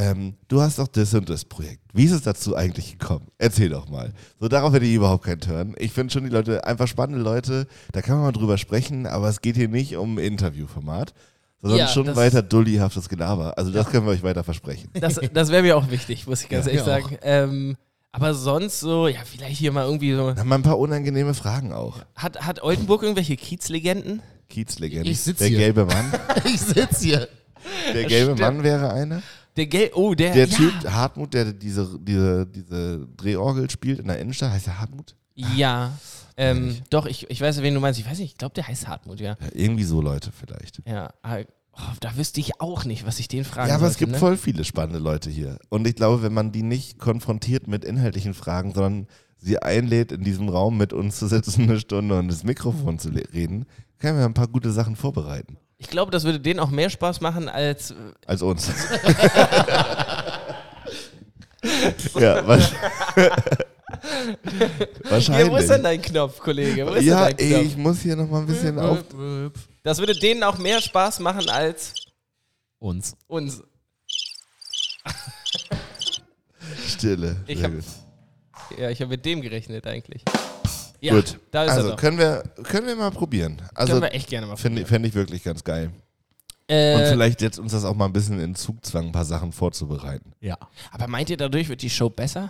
ähm, du hast doch das und das Projekt. Wie ist es dazu eigentlich gekommen? Erzähl doch mal. So, darauf hätte ich überhaupt keinen Turn. Ich finde schon die Leute, einfach spannende Leute, da kann man mal drüber sprechen, aber es geht hier nicht um Interviewformat, sondern Ja, schon weiter dullihaftes Gelaber. Also das können wir euch weiter versprechen. Das, das wäre mir auch wichtig, muss ich ganz Ja, ehrlich sagen. Ähm, aber sonst so, ja, vielleicht hier mal irgendwie so. Da haben wir ein paar unangenehme Fragen auch. Hat, hat Oldenburg irgendwelche Kiezlegenden? Kiezlegende. Ich sitz Der hier. gelbe Mann. ich sitze hier. Der gelbe Stimmt. Mann wäre einer. Der Gel oh, der. Der ja. Typ, Hartmut, der diese, diese, diese Drehorgel spielt in der Innenstadt, heißt er Hartmut? Ja. Ähm, doch, ich, ich weiß, wen du meinst. Ich weiß nicht, ich glaube, der heißt Hartmut, ja. Ja, irgendwie so Leute vielleicht. Ja. ah, Oh, da wüsste ich auch nicht, was ich den fragen Ja, aber es sollte, gibt ne? voll viele spannende Leute hier. Und ich glaube, wenn man die nicht konfrontiert mit inhaltlichen Fragen, sondern sie einlädt, in diesem Raum mit uns zu sitzen, eine Stunde und das Mikrofon zu reden, können wir ein paar gute Sachen vorbereiten. Ich glaube, das würde denen auch mehr Spaß machen als. Als uns. ja, was, wahrscheinlich. Ja, wo ist denn dein Knopf, Kollege? Wo ist ja, denn dein Knopf? ey, ich muss hier noch mal ein bisschen auf. Das würde denen auch mehr Spaß machen als Uns. uns. Stille. Ich hab-. Ja, ich habe mit dem gerechnet eigentlich. Ja, gut. da ist also er doch. können wir, können wir mal probieren. Also Können wir echt gerne mal finde fänd ich wirklich ganz geil. Und äh, vielleicht jetzt uns das auch mal ein bisschen in Zugzwang, ein paar Sachen vorzubereiten. Ja. Aber meint ihr, dadurch wird die Show besser?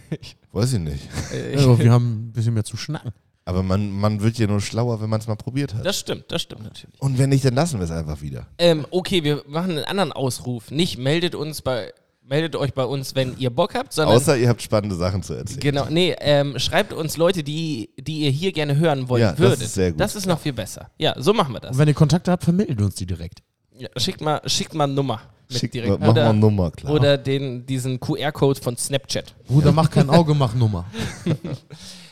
Weiß ich nicht. Äh, Also, wir haben ein bisschen mehr zu schnacken. Aber man, man wird ja nur schlauer, wenn man es mal probiert hat. Das stimmt, das stimmt natürlich. Und wenn nicht, dann lassen wir es einfach wieder. Ähm, okay, wir machen einen anderen Ausruf. Nicht meldet uns bei, meldet euch bei uns, wenn ihr Bock habt, sondern Außer ihr habt spannende Sachen zu erzählen. genau, nee, ähm, schreibt uns Leute, die, die ihr hier gerne hören wollen Ja, das würdet. ist sehr gut. Das ist noch viel besser. Ja, so machen wir das. Und wenn ihr Kontakte habt, vermittelt uns die direkt. Ja, schickt mal, schickt mal eine Nummer mit Schick, direkt. mach mal oder eine Nummer klar. oder den, diesen QR-Code von Snapchat. Bruder, mach kein Auge, mach Nummer.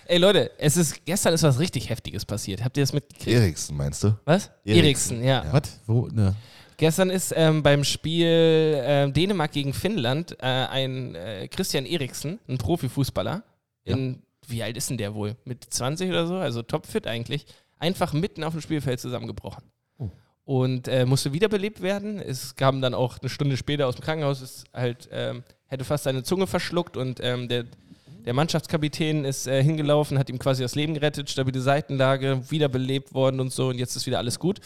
Ey Leute, es ist gestern ist was richtig Heftiges passiert. Habt ihr das mitgekriegt? Eriksen, meinst du? Was? Eriksen. Eriksen, ja. Ja. Was? Wo? Ne. Gestern ist ähm, beim Spiel ähm, Dänemark gegen Finnland äh, ein äh, Christian Eriksen, ein Profifußballer, in, wie alt ist denn der wohl? Mit 20 oder so, also topfit eigentlich, einfach mitten auf dem Spielfeld zusammengebrochen. Oh. Und äh, musste wiederbelebt werden. Es kam dann auch eine Stunde später aus dem Krankenhaus, ist halt, ähm, hätte fast seine Zunge verschluckt und ähm, der, der Mannschaftskapitän ist äh, hingelaufen, hat ihm quasi das Leben gerettet, stabile Seitenlage, wiederbelebt worden und so und jetzt ist wieder alles gut.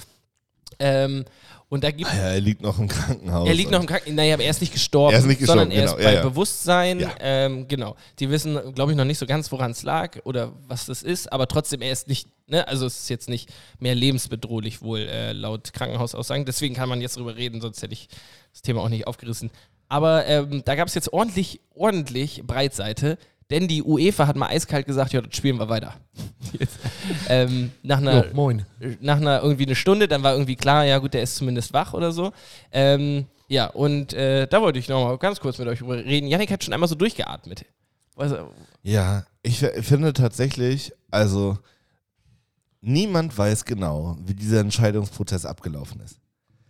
Ähm, und da gibt Ah Ja, er liegt noch im Krankenhaus. er liegt noch im Krankenhaus. Naja, aber er ist nicht gestorben. Er ist nicht gestorben, sondern er genau. ist bei Ja, ja. Bewusstsein. Ähm, genau. Die wissen, glaube ich, noch nicht so ganz, woran es lag oder was das ist. Aber trotzdem, er ist nicht, ne, also es ist jetzt nicht mehr lebensbedrohlich wohl äh, laut Krankenhausaussagen. Deswegen kann man jetzt drüber reden, sonst hätte ich das Thema auch nicht aufgerissen. Aber ähm, da gab es jetzt ordentlich, ordentlich Breitseite. Denn die UEFA hat mal eiskalt gesagt, ja, das spielen wir weiter. Ähm, nach einer Jo, moin. nach einer irgendwie eine Stunde, dann war irgendwie klar, ja gut, der ist zumindest wach oder so. Ähm, ja, und äh, da wollte ich noch mal ganz kurz mit euch drüber reden. Janik hat schon einmal so durchgeatmet. Also, Ja, ich finde tatsächlich, also niemand weiß genau, wie dieser Entscheidungsprozess abgelaufen ist.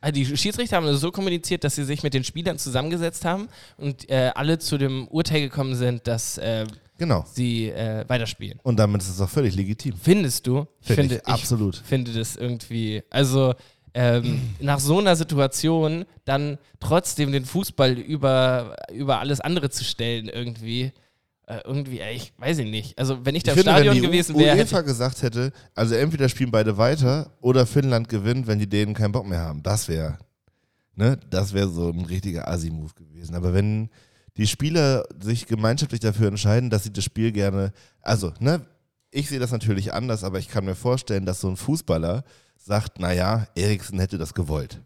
Also die Schiedsrichter haben das so kommuniziert, dass sie sich mit den Spielern zusammengesetzt haben und äh, alle zu dem Urteil gekommen sind, dass äh, Genau. sie äh, weiterspielen. Und damit ist es auch völlig legitim. Findest du? Finde finde ich, absolut. finde das irgendwie, also ähm, nach so einer Situation dann trotzdem den Fußball über, über alles andere zu stellen, irgendwie. Äh, irgendwie, äh, ich weiß ich nicht. Also, wenn ich da Ich im finde, Stadion wenn gewesen wäre, UEFA hätte gesagt hätte, also entweder spielen beide weiter oder Finnland gewinnt, wenn die Dänen keinen Bock mehr haben. Das wäre, ne, das wäre so ein richtiger Assi-Move gewesen. Aber wenn die Spieler sich gemeinschaftlich dafür entscheiden, dass sie das Spiel gerne, also, ne, ich sehe das natürlich anders, aber ich kann mir vorstellen, dass so ein Fußballer sagt, naja, Eriksen hätte das gewollt.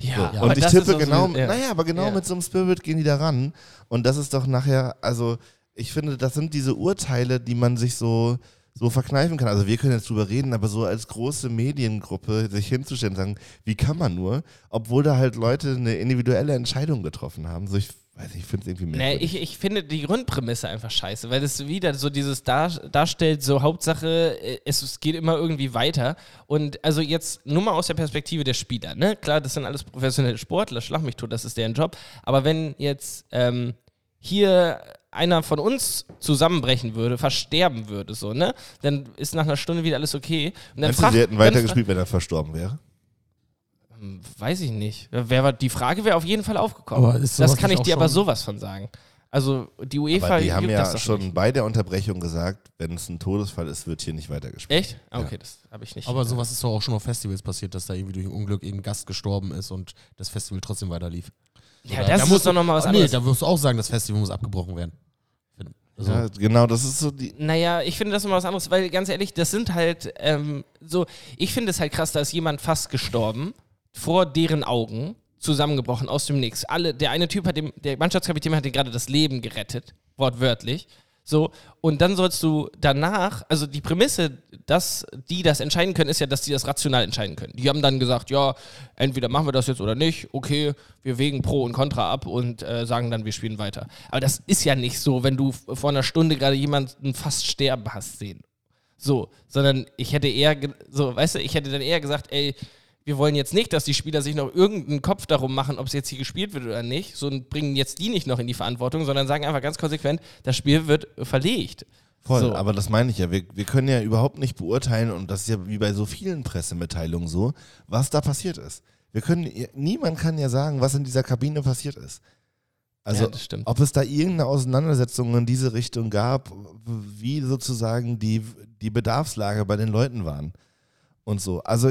ja, So. aber und ich tippe auch so- genau, ja. naja, aber genau Ja. mit so einem Spirit gehen die da ran. Und das ist doch nachher, also ich finde, das sind diese Urteile, die man sich so, so verkneifen kann. Also wir können jetzt drüber reden, aber so als große Mediengruppe sich hinzustellen und sagen, wie kann man nur, obwohl da halt Leute eine individuelle Entscheidung getroffen haben. So ich weiß nicht, ich finde es irgendwie Nee, merkwürdig. ich, ich finde die Grundprämisse einfach scheiße, weil das wieder so dieses Dar darstellt, so Hauptsache, äh, es, es geht immer irgendwie weiter. Und also jetzt nur mal aus der Perspektive der Spieler, ne? Klar, das sind alles professionelle Sportler, schlag mich tot, das ist deren Job. Aber wenn jetzt ähm, hier einer von uns zusammenbrechen würde, versterben würde, so, ne? Dann ist nach einer Stunde wieder alles okay. Und dann Meinst du, fragt- sie hätten weitergespielt, wenn er verstorben wäre? Hm, Weiß ich nicht. Wer war, die Frage wäre auf jeden Fall aufgekommen. Das kann ich dir aber sowas von sagen. Also die UEFA Aber die haben gibt ja schon nicht. bei der Unterbrechung gesagt, wenn es ein Todesfall ist, wird hier nicht weitergespielt. Echt? Ah, okay, das habe ich nicht. Aber sowas ist doch auch schon auf Festivals passiert, dass da irgendwie durch ein Unglück irgendein Gast gestorben ist und das Festival trotzdem weiter lief. Ja, Oder- das da ist musst doch nochmal was anderes. Nee, da wirst du auch sagen, das Festival muss abgebrochen werden. Also, Ja, genau, das ist so die. Naja, ich finde das nochmal was anderes, weil ganz ehrlich, das sind halt ähm, so, ich finde es halt krass, da ist jemand fast gestorben, vor deren Augen, zusammengebrochen aus dem Nix. Alle, der eine Typ hat dem, der Mannschaftskapitän hat dir gerade das Leben gerettet, wortwörtlich. So, und dann sollst du danach, also die Prämisse, dass die das entscheiden können, ist ja, dass die das rational entscheiden können. Die haben dann gesagt, ja, entweder machen wir das jetzt oder nicht, okay, wir wägen Pro und Contra ab und äh, sagen dann, wir spielen weiter. Aber das ist ja nicht so, wenn du vor einer Stunde gerade jemanden fast sterben hast sehen. So, sondern ich hätte eher, so, weißt du, ich hätte dann eher gesagt, ey, wir wollen jetzt nicht, dass die Spieler sich noch irgendeinen Kopf darum machen, ob es jetzt hier gespielt wird oder nicht, so und bringen jetzt die nicht noch in die Verantwortung, sondern sagen einfach ganz konsequent, das Spiel wird verlegt. Voll, So. aber das meine ich ja. Wir, wir können ja überhaupt nicht beurteilen, und das ist ja wie bei so vielen Pressemitteilungen so, was da passiert ist. Wir können, niemand kann ja sagen, was in dieser Kabine passiert ist. Also, Ja, das stimmt. ob es da irgendeine Auseinandersetzung in diese Richtung gab, wie sozusagen die, die Bedarfslage bei den Leuten waren und so. Also,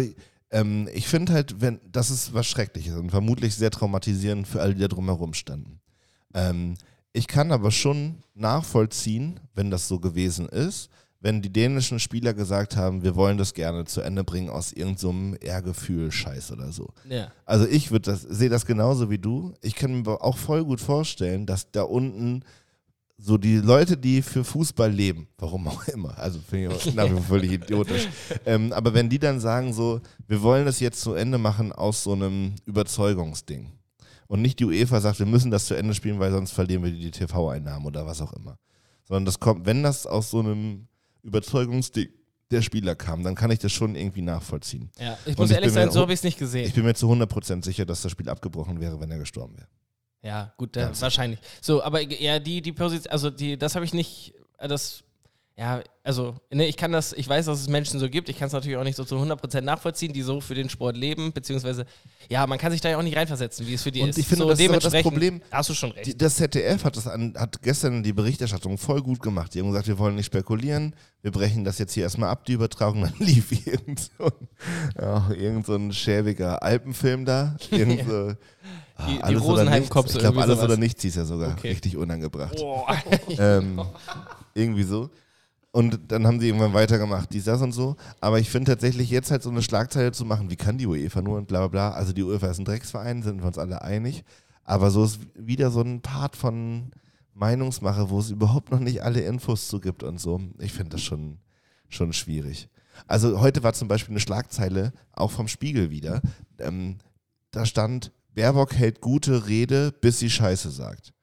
ähm, ich finde halt, wenn, das ist was Schreckliches und vermutlich sehr traumatisierend für alle, die da drumherum standen. Ähm, ich kann aber schon nachvollziehen, wenn das so gewesen ist, wenn die dänischen Spieler gesagt haben, wir wollen das gerne zu Ende bringen aus irgendeinem Ehrgefühl, Scheiß oder so. Ja. Also ich würde das, sehe das genauso wie du. Ich kann mir auch voll gut vorstellen, dass da unten so die Leute, die für Fußball leben, warum auch immer, also finde ich auch nach wie vor völlig idiotisch, ähm, aber wenn die dann sagen so, wir wollen das jetzt zu Ende machen aus so einem Überzeugungsding und nicht die UEFA sagt, wir müssen das zu Ende spielen, weil sonst verlieren wir die TV-Einnahmen oder was auch immer, sondern das kommt, wenn das aus so einem Überzeugungsding der Spieler kam, dann kann ich das schon irgendwie nachvollziehen. ja. Ich muss ich ehrlich mir sein, so habe ich es nicht gesehen. Ich bin mir zu 100% sicher, dass das Spiel abgebrochen wäre, wenn er gestorben wäre. Ja, gut, äh, wahrscheinlich. So, aber ja, die, die Position, also die, das habe ich nicht, äh, das, ja, also, ne, ich kann das, ich weiß, dass es Menschen so gibt, ich kann es natürlich auch nicht so zu 100% nachvollziehen, die so für den Sport leben, beziehungsweise, ja, man kann sich da ja auch nicht reinversetzen, wie es für die Und ist. ich finde, so, das ist das Problem. Hast du schon recht. Die, das ZDF hat, das an, hat gestern die Berichterstattung voll gut gemacht. Die haben gesagt, wir wollen nicht spekulieren, wir brechen das jetzt hier erstmal ab, die Übertragung. Dann lief irgend so ein, ja, irgend so ein schäbiger Alpenfilm da. Irgend so, Die- die oder Rosenheim-Cops. Ich glaube, alles sowas. oder nichts hieß ja sogar. Okay. Richtig unangebracht. Boah. ähm, irgendwie so. Und dann haben sie irgendwann weitergemacht, dies, das und so. Aber ich finde tatsächlich jetzt halt so eine Schlagzeile zu machen, wie kann die UEFA nur und bla bla bla. Also die UEFA ist ein Drecksverein, sind wir uns alle einig. Aber so ist wieder so ein Part von Meinungsmache, wo es überhaupt noch nicht alle Infos zu gibt und so. Ich finde das schon, schon schwierig. Also heute war zum Beispiel eine Schlagzeile, auch vom Spiegel wieder. Ähm, da stand, Baerbock hält gute Rede, bis sie Scheiße sagt.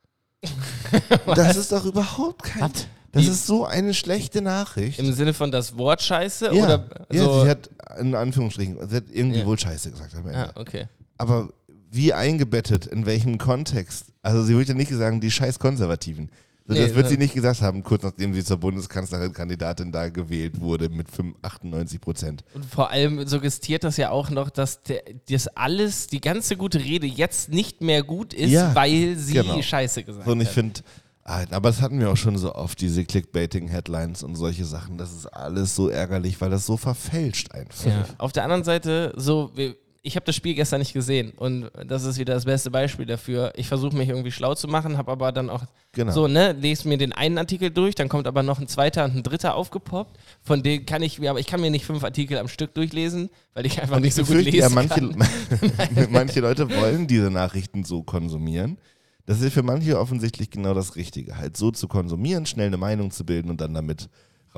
das ist doch überhaupt kein... Das ist so eine schlechte Nachricht. Im Sinne von das Wort Scheiße ja, oder ja so? sie hat in Anführungsstrichen, sie hat irgendwie Ja. wohl Scheiße gesagt am Ende. ah, okay. Aber wie eingebettet, in welchem Kontext? Also sie würde ja nicht sagen, die scheiß Konservativen. Das Nee, wird ne. sie nicht gesagt haben, kurz nachdem sie zur Bundeskanzlerin-Kandidatin da gewählt wurde mit 5, 98 Prozent. Und vor allem suggestiert das ja auch noch, dass der, das alles, die ganze gute Rede jetzt nicht mehr gut ist, Ja, weil sie genau. Scheiße gesagt So, und ich hat. finde, ah, aber das hatten wir auch schon so oft, diese Clickbaiting-Headlines und solche Sachen. Das ist alles so ärgerlich, weil das so verfälscht einfach. Ja. Auf der anderen Seite, so, wir- ich habe das Spiel gestern nicht gesehen und das ist wieder das beste Beispiel dafür. Ich versuche mich irgendwie schlau zu machen, habe aber dann auch Genau. so, ne, lese mir den einen Artikel durch, dann kommt aber noch ein zweiter und ein dritter aufgepoppt. Von denen kann ich mir, aber ich kann mir nicht fünf Artikel am Stück durchlesen, weil ich einfach Und nicht ich so gut lesen ja, manche, manche Leute wollen diese Nachrichten so konsumieren. Das ist für manche offensichtlich genau das Richtige. Halt so zu konsumieren, schnell eine Meinung zu bilden und dann damit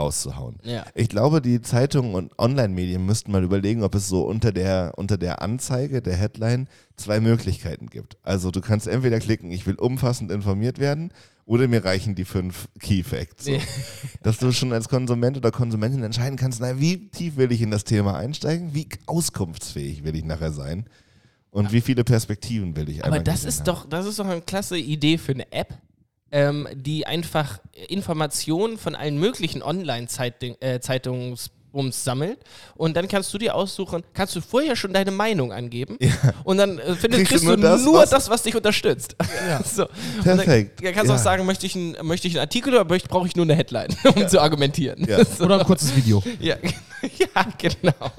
rauszuhauen. Ja. Ich glaube, die Zeitungen und Online-Medien müssten mal überlegen, ob es so unter der, unter der Anzeige, der Headline, zwei Möglichkeiten gibt. Also du kannst entweder klicken, ich will umfassend informiert werden, oder mir reichen die fünf Key Facts. So. Ja. Dass du schon als Konsument oder Konsumentin entscheiden kannst, na, wie tief will ich in das Thema einsteigen, wie auskunftsfähig will ich nachher sein und wie viele Perspektiven will ich Aber das ist haben. doch, das ist doch eine klasse Idee für eine App, ähm, die einfach Informationen von allen möglichen Online-Zeitungsbums sammelt. Und dann kannst du dir aussuchen, kannst du vorher schon deine Meinung angeben. Und dann äh, findest, Kriegst kriegst du nur nur, das, das, was- was, dich unterstützt. so. Und Perfekt. Dann, dann kannst du Ja. auch sagen, möchte ich, ein, möchte ich einen Artikel oder brauche ich nur eine Headline, um zu argumentieren. Ja. So. Oder ein kurzes Video. Ja, ja, genau.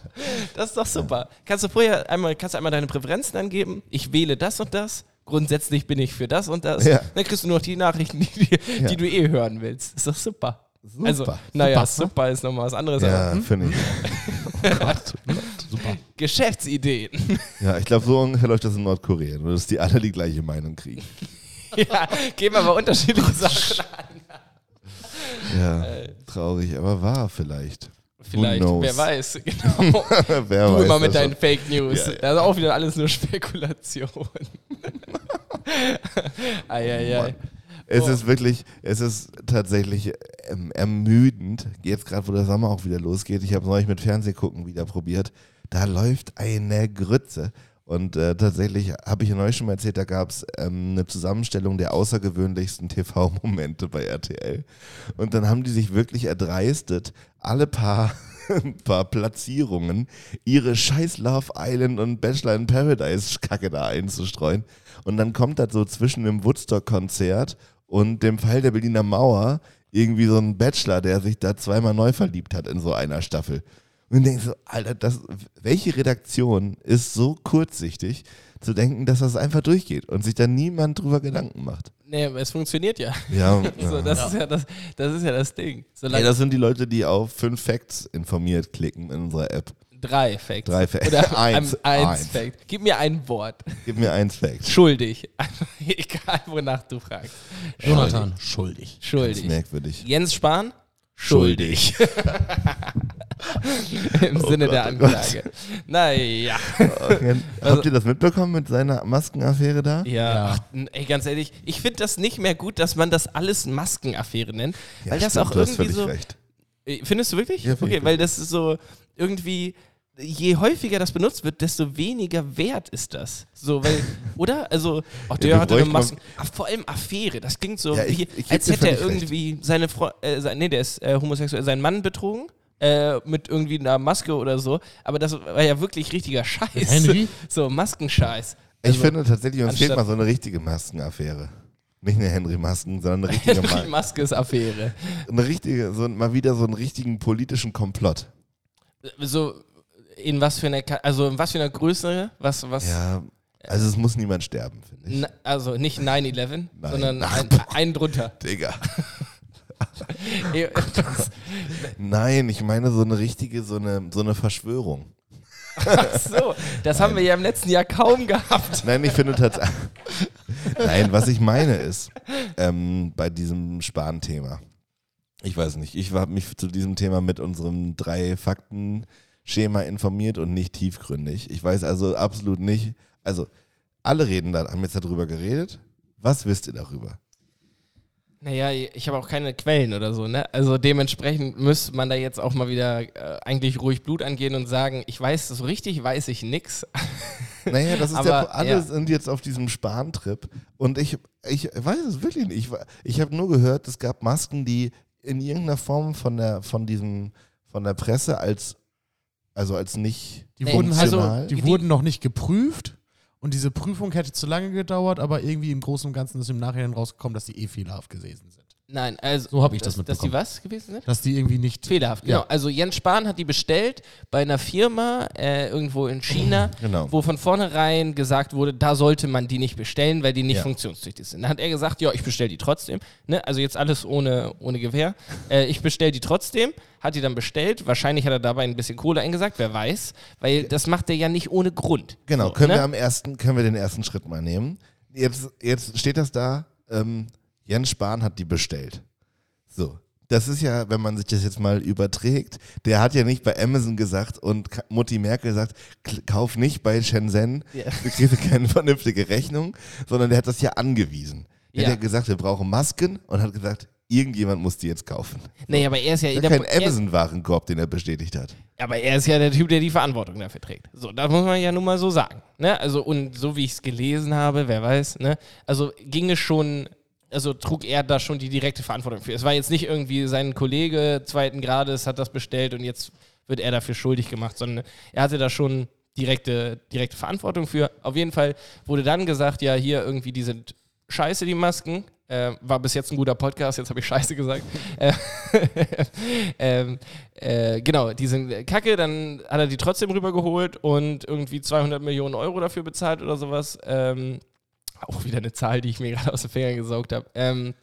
Das ist doch super. Kannst du vorher einmal, kannst du einmal deine Präferenzen angeben? Ich wähle das und das. Grundsätzlich bin ich für das und das. Ja. Dann kriegst du nur noch die Nachrichten, die, die, Ja. die du eh hören willst. Ist doch super. Super. Also, naja, super, ist nochmal was anderes. Ja, hm? finde ich. Super. Geschäftsideen. Ja, ich glaube, so ungefähr läuft das in Nordkorea, nur dass die alle die gleiche Meinung kriegen. ja, geben aber unterschiedliche Sachen an. Ja, traurig, aber wahr vielleicht. Vielleicht, wer weiß. Genau. Wer Du weiß immer mit das deinen schon. Fake News. Ja, ja. Das ist auch wieder alles nur Spekulation. Eieiei. Mann. Es Oh. ist wirklich, es ist tatsächlich ähm, ermüdend. Jetzt gerade, wo der Sommer auch wieder losgeht. Ich habe es neulich mit Fernsehgucken wieder probiert. Da läuft eine Grütze. Und äh, tatsächlich habe ich ja neulich schon mal erzählt, da gab es ähm, eine Zusammenstellung der außergewöhnlichsten TV-Momente bei RTL. Und dann haben die sich wirklich erdreistet, alle paar, paar Platzierungen ihre scheiß Love Island und Bachelor in Paradise Kacke da einzustreuen. Und dann kommt das so zwischen dem Woodstock-Konzert und dem Fall der Berliner Mauer irgendwie so ein Bachelor, der sich da zweimal neu verliebt hat in so einer Staffel. Und ich denke so, Alter, das, welche Redaktion ist so kurzsichtig, zu denken, dass das einfach durchgeht und sich da niemand drüber Gedanken macht? Nee, es funktioniert ja. Ja, So, ja. das, Ist ja das, das ist ja das Ding. Solange das sind die Leute, die auf fünf Facts informiert klicken in unserer App. drei Facts. Drei Facts. Oder Eins. ein, eins, Eins. Fact. Gib mir ein Wort. Gib mir eins Fact. Schuldig. Egal, wonach du fragst. Jonathan, schuldig. Das ist Schuldig. merkwürdig. Jens Spahn? Schuldig. Im Sinne Gott, der oh Gott. Anklage. Naja. Habt ihr das mitbekommen mit seiner Maskenaffäre da? Ja, Ja. Ach, ey, ganz ehrlich, ich finde das nicht mehr gut, dass man das alles Maskenaffäre nennt. Ja, weil das stimmt, auch irgendwie völlig so. recht. Äh, Findest du wirklich? Ja, find okay, ich weil das ist so irgendwie. Je häufiger das benutzt wird, desto weniger wert ist das. So, weil, oder? Also, ach, der wir hatte eine Masken. Ach, vor allem Affäre. Das klingt so, Ja, ich- wie, ich geb als hätte er völlig recht. irgendwie seine Frau, äh, nee, der ist äh, homosexuell, seinen Mann betrogen. Äh, mit irgendwie einer Maske oder so. Aber das war ja wirklich richtiger Scheiß. Henry? So, Maskenscheiß. Ich Also, finde tatsächlich, uns fehlt mal so eine richtige Maskenaffäre. Nicht eine Henry Masken, sondern eine richtige, Henry Ma Maskes Affäre. eine richtige so, mal wieder so einen richtigen politischen Komplott. So, in was für einer, also in was für einer Größe, was, was, Ja, also es muss niemand sterben, finde ich. na, also nicht 9-11, Nein. sondern Ach, ein, einen drunter. Digga. Nein, ich meine so eine richtige, so eine, so eine Verschwörung. Ach so, das haben wir ja im letzten Jahr kaum gehabt. Nein, ich finde tatsächlich. Nein, was ich meine ist, ähm, bei diesem Spahn-Thema. Ich weiß nicht, ich habe mich zu diesem Thema mit unserem drei Fakten-Schema informiert und nicht tiefgründig. Ich weiß also absolut nicht, also alle reden da, haben jetzt darüber geredet. Was wisst ihr darüber? Naja, ich habe auch keine Quellen oder so, ne? Also dementsprechend müsste man da jetzt auch mal wieder äh, eigentlich ruhig Blut angehen und sagen, ich weiß, so richtig weiß ich nix. Naja, das ist Aber, der, alle ja. sind jetzt auf diesem Spantrip und ich, ich weiß es wirklich nicht. Ich, ich habe nur gehört, es gab Masken, die in irgendeiner Form von der, von diesem, von der Presse als, also als nicht Die, Nee, wurden, halt, funktional. die die- wurden noch nicht geprüft und diese Prüfung hätte zu lange gedauert, aber irgendwie im Großen und Ganzen ist im Nachhinein rausgekommen, dass die eh fehlerhaft gewesen sind. Nein, also. So hab ich das Dass die mitbekommen. was gewesen sind? Dass die irgendwie nicht. Fehlerhaft, genau. Ja. Also Jens Spahn hat die bestellt bei einer Firma äh, irgendwo in China, Genau. wo von vornherein gesagt wurde, da sollte man die nicht bestellen, weil die nicht Ja. funktionstüchtig sind. Dann hat er gesagt, ja, ich bestelle die trotzdem. Ne? Also jetzt alles ohne, ohne Gewehr. Äh, ich bestelle die trotzdem, hat die dann bestellt. Wahrscheinlich hat er dabei ein bisschen Kohle eingesagt, wer weiß. Weil das macht er ja nicht ohne Grund. Genau, So, können ne? wir am ersten, können wir den ersten Schritt mal nehmen. Jetzt, jetzt steht das da, ähm, Jens Spahn hat die bestellt. So. Das ist ja, wenn man sich das jetzt mal überträgt, der hat ja nicht bei Amazon gesagt und Mutti Merkel sagt, "K- kauf nicht bei Shenzhen, Ja. du kriegst keine vernünftige Rechnung, sondern der hat das ja angewiesen. Der Ja. hat ja gesagt, wir brauchen Masken und hat gesagt, irgendjemand muss die jetzt kaufen. Nee, aber er ist ja, der kein er, Amazon-Warenkorb, den er bestätigt hat. Aber er ist ja der Typ, der die Verantwortung dafür trägt. So, das muss man ja nun mal so sagen. Ne? Also, und so wie ich es gelesen habe, wer weiß, ne? Also ging es schon, also trug er da schon die direkte Verantwortung für. Es war jetzt nicht irgendwie sein Kollege zweiten Grades hat das bestellt und jetzt wird er dafür schuldig gemacht, sondern er hatte da schon direkte, direkte Verantwortung für. Auf jeden Fall wurde dann gesagt, ja, hier irgendwie, die sind scheiße, die Masken. Äh, war bis jetzt ein guter Podcast, jetzt habe ich scheiße gesagt. Äh, ähm, äh, genau, die sind kacke, dann hat er die trotzdem rübergeholt und irgendwie 200 Millionen Euro dafür bezahlt oder sowas. Ähm, auch wieder eine Zahl, die ich mir gerade aus den Fingern gesaugt habe. Ähm,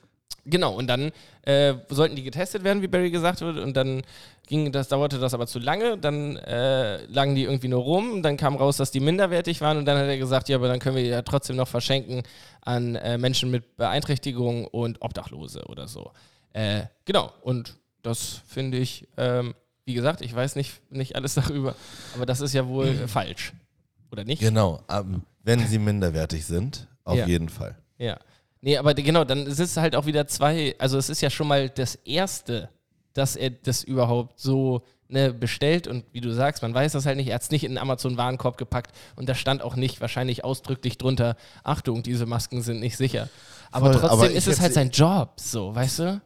genau, und dann äh, sollten die getestet werden, wie Barry gesagt hat, und dann ging das, dauerte das aber zu lange, dann äh, lagen die irgendwie nur rum, dann kam raus, dass die minderwertig waren und dann hat er gesagt, ja, aber dann können wir die ja trotzdem noch verschenken an äh, Menschen mit Beeinträchtigung und Obdachlose oder so. Äh, genau, und das finde ich, ähm, wie gesagt, ich weiß nicht, nicht alles darüber, aber das ist ja wohl äh, falsch. Oder nicht? Genau, ähm, wenn sie minderwertig sind, auf Ja. jeden Fall. Ja. Nee, aber genau, dann ist es halt auch wieder zwei, also es ist ja schon mal das Erste, dass er das überhaupt so ne, bestellt und wie du sagst, man weiß das halt nicht, er hat es nicht in den Amazon-Warenkorb gepackt und da stand auch nicht wahrscheinlich ausdrücklich drunter, Achtung, diese Masken sind nicht sicher. Aber Voll, trotzdem aber ist es halt sein Job, so, weißt du?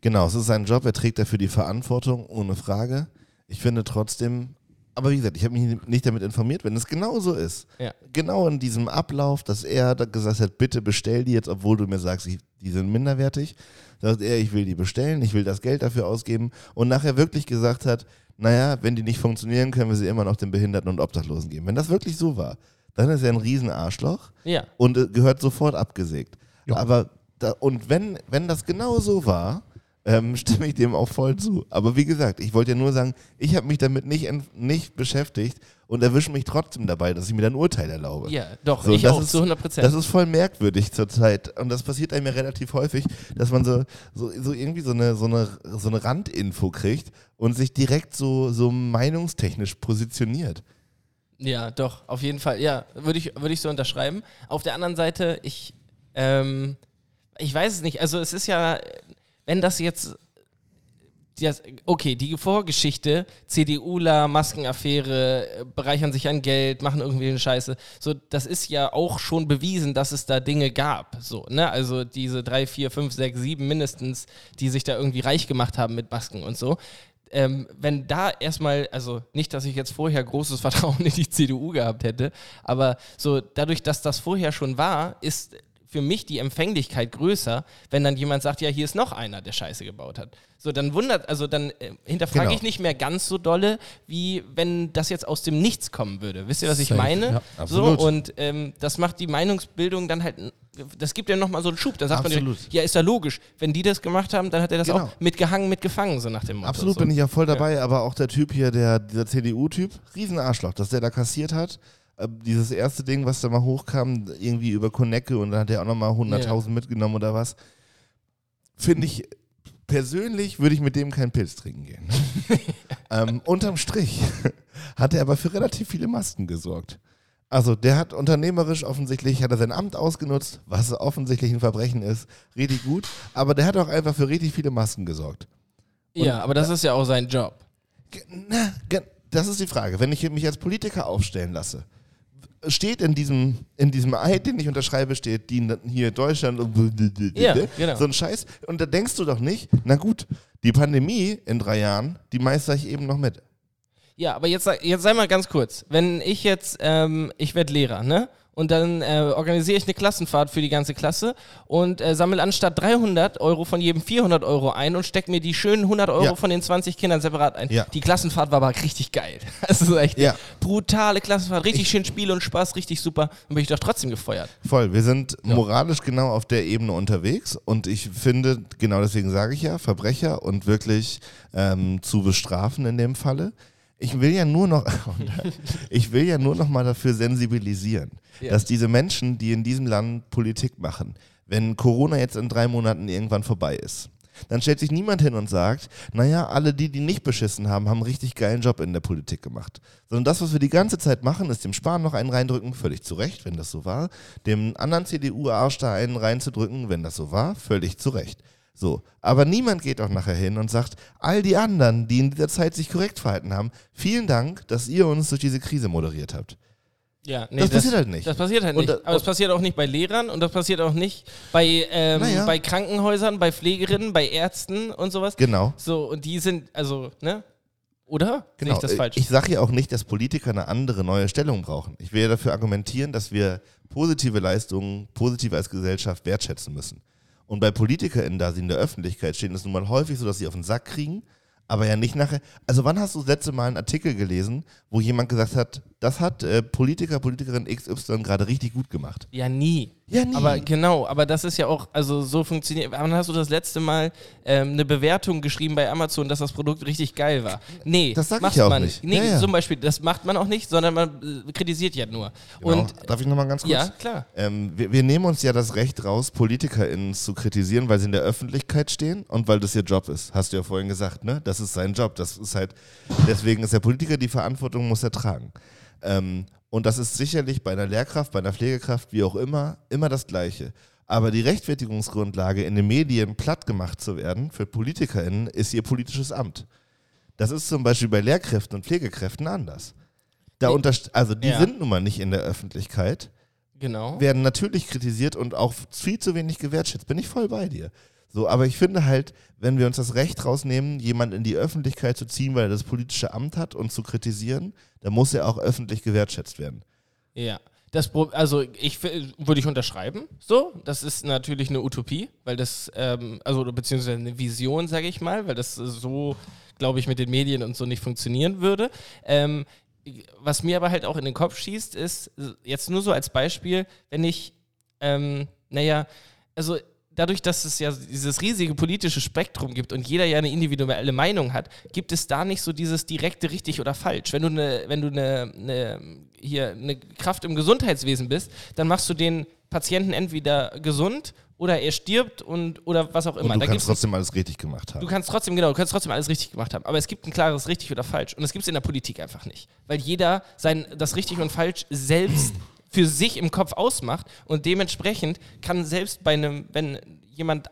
Genau, es ist sein Job, er trägt dafür die Verantwortung, ohne Frage. Ich finde trotzdem, aber wie gesagt, ich habe mich nicht damit informiert, wenn es genau so ist, Ja. genau in diesem Ablauf, dass er da gesagt hat, bitte bestell die jetzt, obwohl du mir sagst, ich- die sind minderwertig, sagt er, ich will die bestellen, ich will das Geld dafür ausgeben und nachher wirklich gesagt hat, naja, wenn die nicht funktionieren, können wir sie immer noch den Behinderten und Obdachlosen geben. Wenn das wirklich so war, dann ist er ein Riesenarschloch Ja. und äh, gehört sofort abgesägt. Ja. Aber da, und wenn, wenn das genau so war, ähm, stimme ich dem auch voll zu. Aber wie gesagt, ich wollte ja nur sagen, ich habe mich damit nicht, nicht beschäftigt und erwische mich trotzdem dabei, dass ich mir dann Urteil erlaube. Ja, doch, So, ich auch, ist- zu 100 Prozent. Das ist voll merkwürdig zurzeit. Und das passiert einem ja relativ häufig, dass man so, so, so irgendwie so eine, so, eine, so eine Randinfo kriegt und sich direkt so, so meinungstechnisch positioniert. Ja, doch, auf jeden Fall. Ja, würde ich, würde ich so unterschreiben. Auf der anderen Seite, ich, ähm, ich weiß es nicht. Also es ist ja, wenn das jetzt, okay, die Vorgeschichte, CDUler, Maskenaffäre, äh, bereichern sich an Geld, machen irgendwie eine Scheiße. So, das ist ja auch schon bewiesen, dass es da Dinge gab. So, ne? Also diese drei, vier, fünf, sechs, sieben mindestens, die sich da irgendwie reich gemacht haben mit Masken und so ähm, wenn da erstmal, also nicht, dass ich jetzt vorher großes Vertrauen in die CDU gehabt hätte, aber so dadurch, dass das vorher schon war, ist für mich die Empfänglichkeit größer, wenn dann jemand sagt, ja, hier ist noch einer, der Scheiße gebaut hat. So, dann wundert, also dann äh, hinterfrage Genau. ich nicht mehr ganz so dolle, wie wenn das jetzt aus dem Nichts kommen würde. Wisst ihr, was ich Safe, meine? ja. so, Absolut. und ähm, das macht die Meinungsbildung dann halt, das gibt ja nochmal so einen Schub. Da sagt man, Absolut. direkt, ja, ist ja logisch. Wenn die das gemacht haben, dann hat er das Genau. auch mitgehangen, mitgefangen, so nach dem Motto. Absolut so. bin ich ja voll dabei, aber auch der Typ hier, der, dieser CDU-Typ, Riesenarschloch, dass der da kassiert hat. Äh, Dieses erste Ding, was da mal hochkam, irgendwie über Konecke und dann hat er auch nochmal 100.000 mitgenommen oder was. Finde ich, persönlich würde ich mit dem keinen Pilz trinken gehen. ähm, unterm Strich hat er aber für relativ viele Masken gesorgt. Also der hat unternehmerisch offensichtlich, hat er sein Amt ausgenutzt, was offensichtlich ein Verbrechen ist, richtig gut, aber der hat auch einfach für richtig viele Masken gesorgt. Ja, aber das ist ja auch sein Job. Na, das ist die Frage. Wenn ich mich als Politiker aufstellen lasse, steht in diesem, in diesem Eid, den ich unterschreibe, steht die hier Deutschland und Ja, genau. so ein Scheiß. Und da denkst du doch nicht, na gut, die Pandemie in drei Jahren, die meister ich eben noch mit. Ja, aber jetzt, sag- jetzt sei mal ganz kurz. Wenn ich jetzt, ähm, ich werde Lehrer, ne? Und dann äh, organisiere ich eine Klassenfahrt für die ganze Klasse und äh, sammle anstatt 300 Euro von jedem 400 Euro ein und stecke mir die schönen 100 Euro Ja. von den 20 Kindern separat ein. Ja. Die Klassenfahrt war aber richtig geil. Das ist echt Ja. brutale Klassenfahrt, richtig schön Spiel und Spaß, richtig super. Dann bin ich doch trotzdem gefeuert. Voll, wir sind moralisch genau auf der Ebene unterwegs und ich finde, genau deswegen sage ich ja, Verbrecher und wirklich ähm, zu bestrafen in dem Falle. Ich will ja nur noch, ich will ja nur noch mal dafür sensibilisieren, Ja. dass diese Menschen, die in diesem Land Politik machen, wenn Corona jetzt in drei Monaten irgendwann vorbei ist, dann stellt sich niemand hin und sagt, naja, alle die, die nicht beschissen haben, haben einen richtig geilen Job in der Politik gemacht. Sondern das, was wir die ganze Zeit machen, ist dem Spahn noch einen reindrücken, völlig zu Recht, wenn das so war. Dem anderen CDU-Arsch da einen reinzudrücken, wenn das so war, völlig zu Recht. So, aber niemand geht auch nachher hin und sagt, all die anderen, die in dieser Zeit sich korrekt verhalten haben, vielen Dank, dass ihr uns durch diese Krise moderiert habt. Ja, nee, Das passiert halt nicht. Das passiert halt Und nicht. da- Aber es passiert auch nicht bei Lehrern und das passiert auch nicht bei, ähm, Naja. bei Krankenhäusern, bei Pflegerinnen, bei Ärzten und sowas. Genau. So, und die sind, also, ne? Oder? Sehe Genau. ich das falsch? Ich sage ja auch nicht, dass Politiker eine andere neue Stellung brauchen. Ich will ja dafür argumentieren, dass wir positive Leistungen positiv als Gesellschaft wertschätzen müssen. Und bei PolitikerInnen, da sie in der Öffentlichkeit stehen, ist es nun mal häufig so, dass sie auf den Sack kriegen, aber ja nicht nachher. Also, wann hast du das letzte Mal einen Artikel gelesen, wo jemand gesagt hat, das hat äh, Politiker, Politikerin XY gerade richtig gut gemacht? ja, nie. Ja, nie. Aber genau, aber das ist ja auch, also so funktioniert. Wann hast du das letzte Mal ähm, eine Bewertung geschrieben bei Amazon, dass das Produkt richtig geil war? Nee, Das sag ich macht ja auch man nicht. Nee, Ja, ja. zum Beispiel, das macht man auch nicht, sondern man äh, kritisiert ja nur. Genau. Und Darf ich nochmal ganz kurz? ja, klar. Ähm, wir, wir nehmen uns ja das Recht raus, PolitikerInnen zu kritisieren, weil sie in der Öffentlichkeit stehen und weil das ihr Job ist. Hast du ja vorhin gesagt, ne? Das ist sein Job. Das ist halt, deswegen ist der Politiker die Verantwortung, muss er tragen. Ähm, und das ist sicherlich bei einer Lehrkraft, bei einer Pflegekraft, wie auch immer, immer das Gleiche. Aber die Rechtfertigungsgrundlage, in den Medien platt gemacht zu werden für PolitikerInnen, ist ihr politisches Amt. Das ist zum Beispiel bei Lehrkräften und Pflegekräften anders. Da also die Ja. sind nun mal nicht in der Öffentlichkeit Genau. werden natürlich kritisiert und auch viel zu wenig gewertschätzt. Bin ich voll bei dir. So, aber ich finde halt, wenn wir uns das Recht rausnehmen, jemanden in die Öffentlichkeit zu ziehen, weil er das politische Amt hat und zu kritisieren, dann muss er auch öffentlich gewertschätzt werden. Ja. Das, also ich würde ich unterschreiben. So, das ist natürlich eine Utopie, weil das, ähm, also beziehungsweise eine Vision, sage ich mal, weil das so, glaube ich, mit den Medien und so nicht funktionieren würde. Ähm, was mir aber halt auch in den Kopf schießt, ist jetzt nur so als Beispiel, wenn ich, ähm, naja, also dadurch, dass es ja dieses riesige politische Spektrum gibt und jeder ja eine individuelle Meinung hat, gibt es da nicht so dieses direkte richtig oder falsch. Wenn du eine, wenn du eine, eine hier eine Kraft im Gesundheitswesen bist, dann machst du den Patienten entweder gesund oder er stirbt und oder was auch immer. Und du Da kannst trotzdem alles richtig gemacht haben. Du kannst trotzdem, genau, du kannst trotzdem alles richtig gemacht haben. Aber es gibt ein klares richtig oder falsch. Und das gibt es in der Politik einfach nicht. Weil jeder sein, das richtig und falsch selbst für sich im Kopf ausmacht und dementsprechend kann selbst bei einem, wenn jemand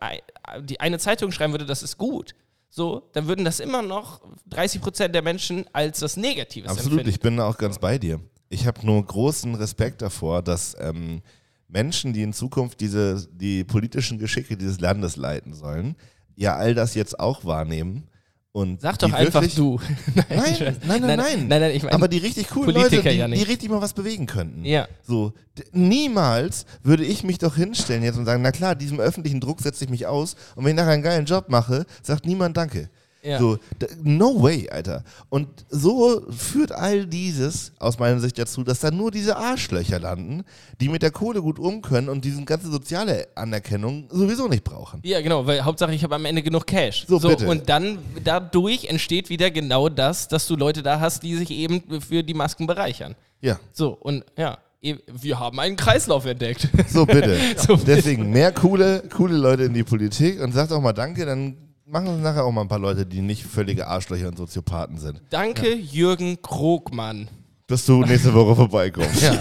die eine Zeitung schreiben würde, das ist gut, so, dann würden das immer noch 30 Prozent der Menschen als das Negatives Absolut, empfinden. ich bin da auch ganz bei dir. Ich habe nur großen Respekt davor, dass ähm, Menschen, die in Zukunft diese, die politischen Geschicke dieses Landes leiten sollen, ja all das jetzt auch wahrnehmen. Und Sag doch einfach du. Nein, nein, nein, nein, nein, nein, ich meine, Aber die richtig coolen Leute, die, ja die richtig mal was bewegen könnten. Ja. So, niemals würde ich mich doch hinstellen jetzt und sagen, na klar, diesem öffentlichen Druck setze ich mich aus und wenn ich nachher einen geilen Job mache, sagt niemand Danke. Ja. So, no way, Alter. Und so führt all dieses aus meiner Sicht dazu, dass da nur diese Arschlöcher landen, die mit der Kohle gut um können und diese ganze soziale Anerkennung sowieso nicht brauchen. Ja, genau, weil Hauptsache ich habe am Ende genug Cash. So, bitte. Und dann dadurch entsteht wieder genau das, dass du Leute da hast, die sich eben für die Masken bereichern. Ja, So, und ja, e- wir haben einen Kreislauf entdeckt. so bitte. So bitte. Deswegen mehr coole, coole Leute in die Politik und sagt auch mal Danke, dann machen uns nachher auch mal ein paar Leute, die nicht völlige Arschlöcher und Soziopathen sind. Danke, Jürgen Krogmann. Dass du nächste Woche vorbeikommst.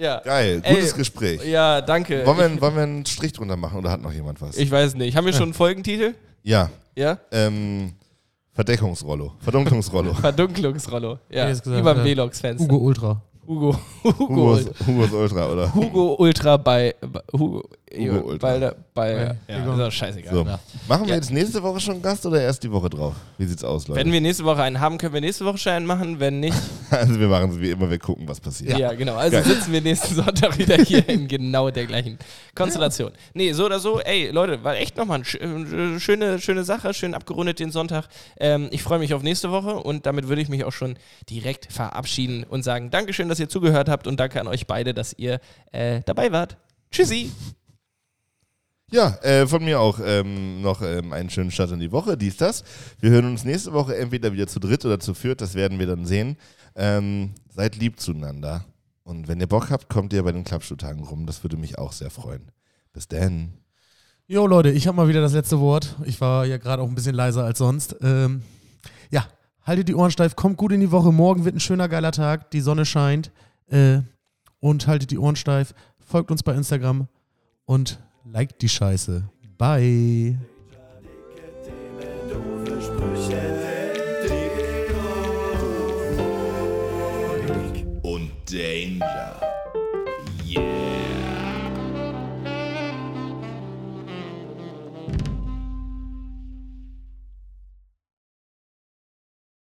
Ja. Geil, Ey, gutes Gespräch. Ja, danke. Wollen wir, wollen wir einen Strich drunter machen oder hat noch jemand was? ich weiß nicht. Haben wir schon einen Folgentitel? ja. Ja? Ähm, Verdeckungsrollo. Verdunklungsrollo. Verdunklungsrollo. Ja, über dem äh, Velox-Fenster. Hugo Ultra. Hugo. Hugo. Hugos, Hugo, Hugos Ultra, oder? Ultra bei, bei Hugo, Hugo Ultra. bei, bei Ja, ja, ist doch scheißegal. So. Ja. Machen wir Ja. jetzt nächste Woche schon einen Gast oder erst die Woche drauf? Wie sieht's aus, Leute? Wenn wir nächste Woche einen haben, können wir nächste Woche schon einen machen. Wenn nicht, also wir machen es wie immer, wir gucken, was passiert. ja, genau. Also Geil. sitzen wir nächsten Sonntag wieder hier in genau der gleichen Konstellation. Nee, so oder so, ey, Leute, war echt nochmal eine äh, schöne, schöne Sache, schön abgerundet den Sonntag. Ähm, ich freue mich auf nächste Woche und damit würde ich mich auch schon direkt verabschieden und sagen, Dankeschön, dass ihr zugehört habt und danke an euch beide, dass ihr äh, dabei wart. Tschüssi. Ja, äh, von mir auch ähm, noch ähm, einen schönen Start in die Woche, dies, das. Wir hören uns nächste Woche entweder wieder zu dritt oder zu viert, das werden wir dann sehen. Ähm, seid lieb zueinander. Und wenn ihr Bock habt, kommt ihr bei den Klappschuhtagen rum. Das würde mich auch sehr freuen. Bis dann. Jo, Leute, ich habe mal wieder das letzte Wort. Ich war ja gerade auch ein bisschen leiser als sonst. Ähm, ja, haltet die Ohren steif, kommt gut in die Woche. Morgen wird ein schöner, geiler Tag. Die Sonne scheint. Äh, und haltet die Ohren steif. Folgt uns bei Instagram und liked die Scheiße. Bye. Und Danger.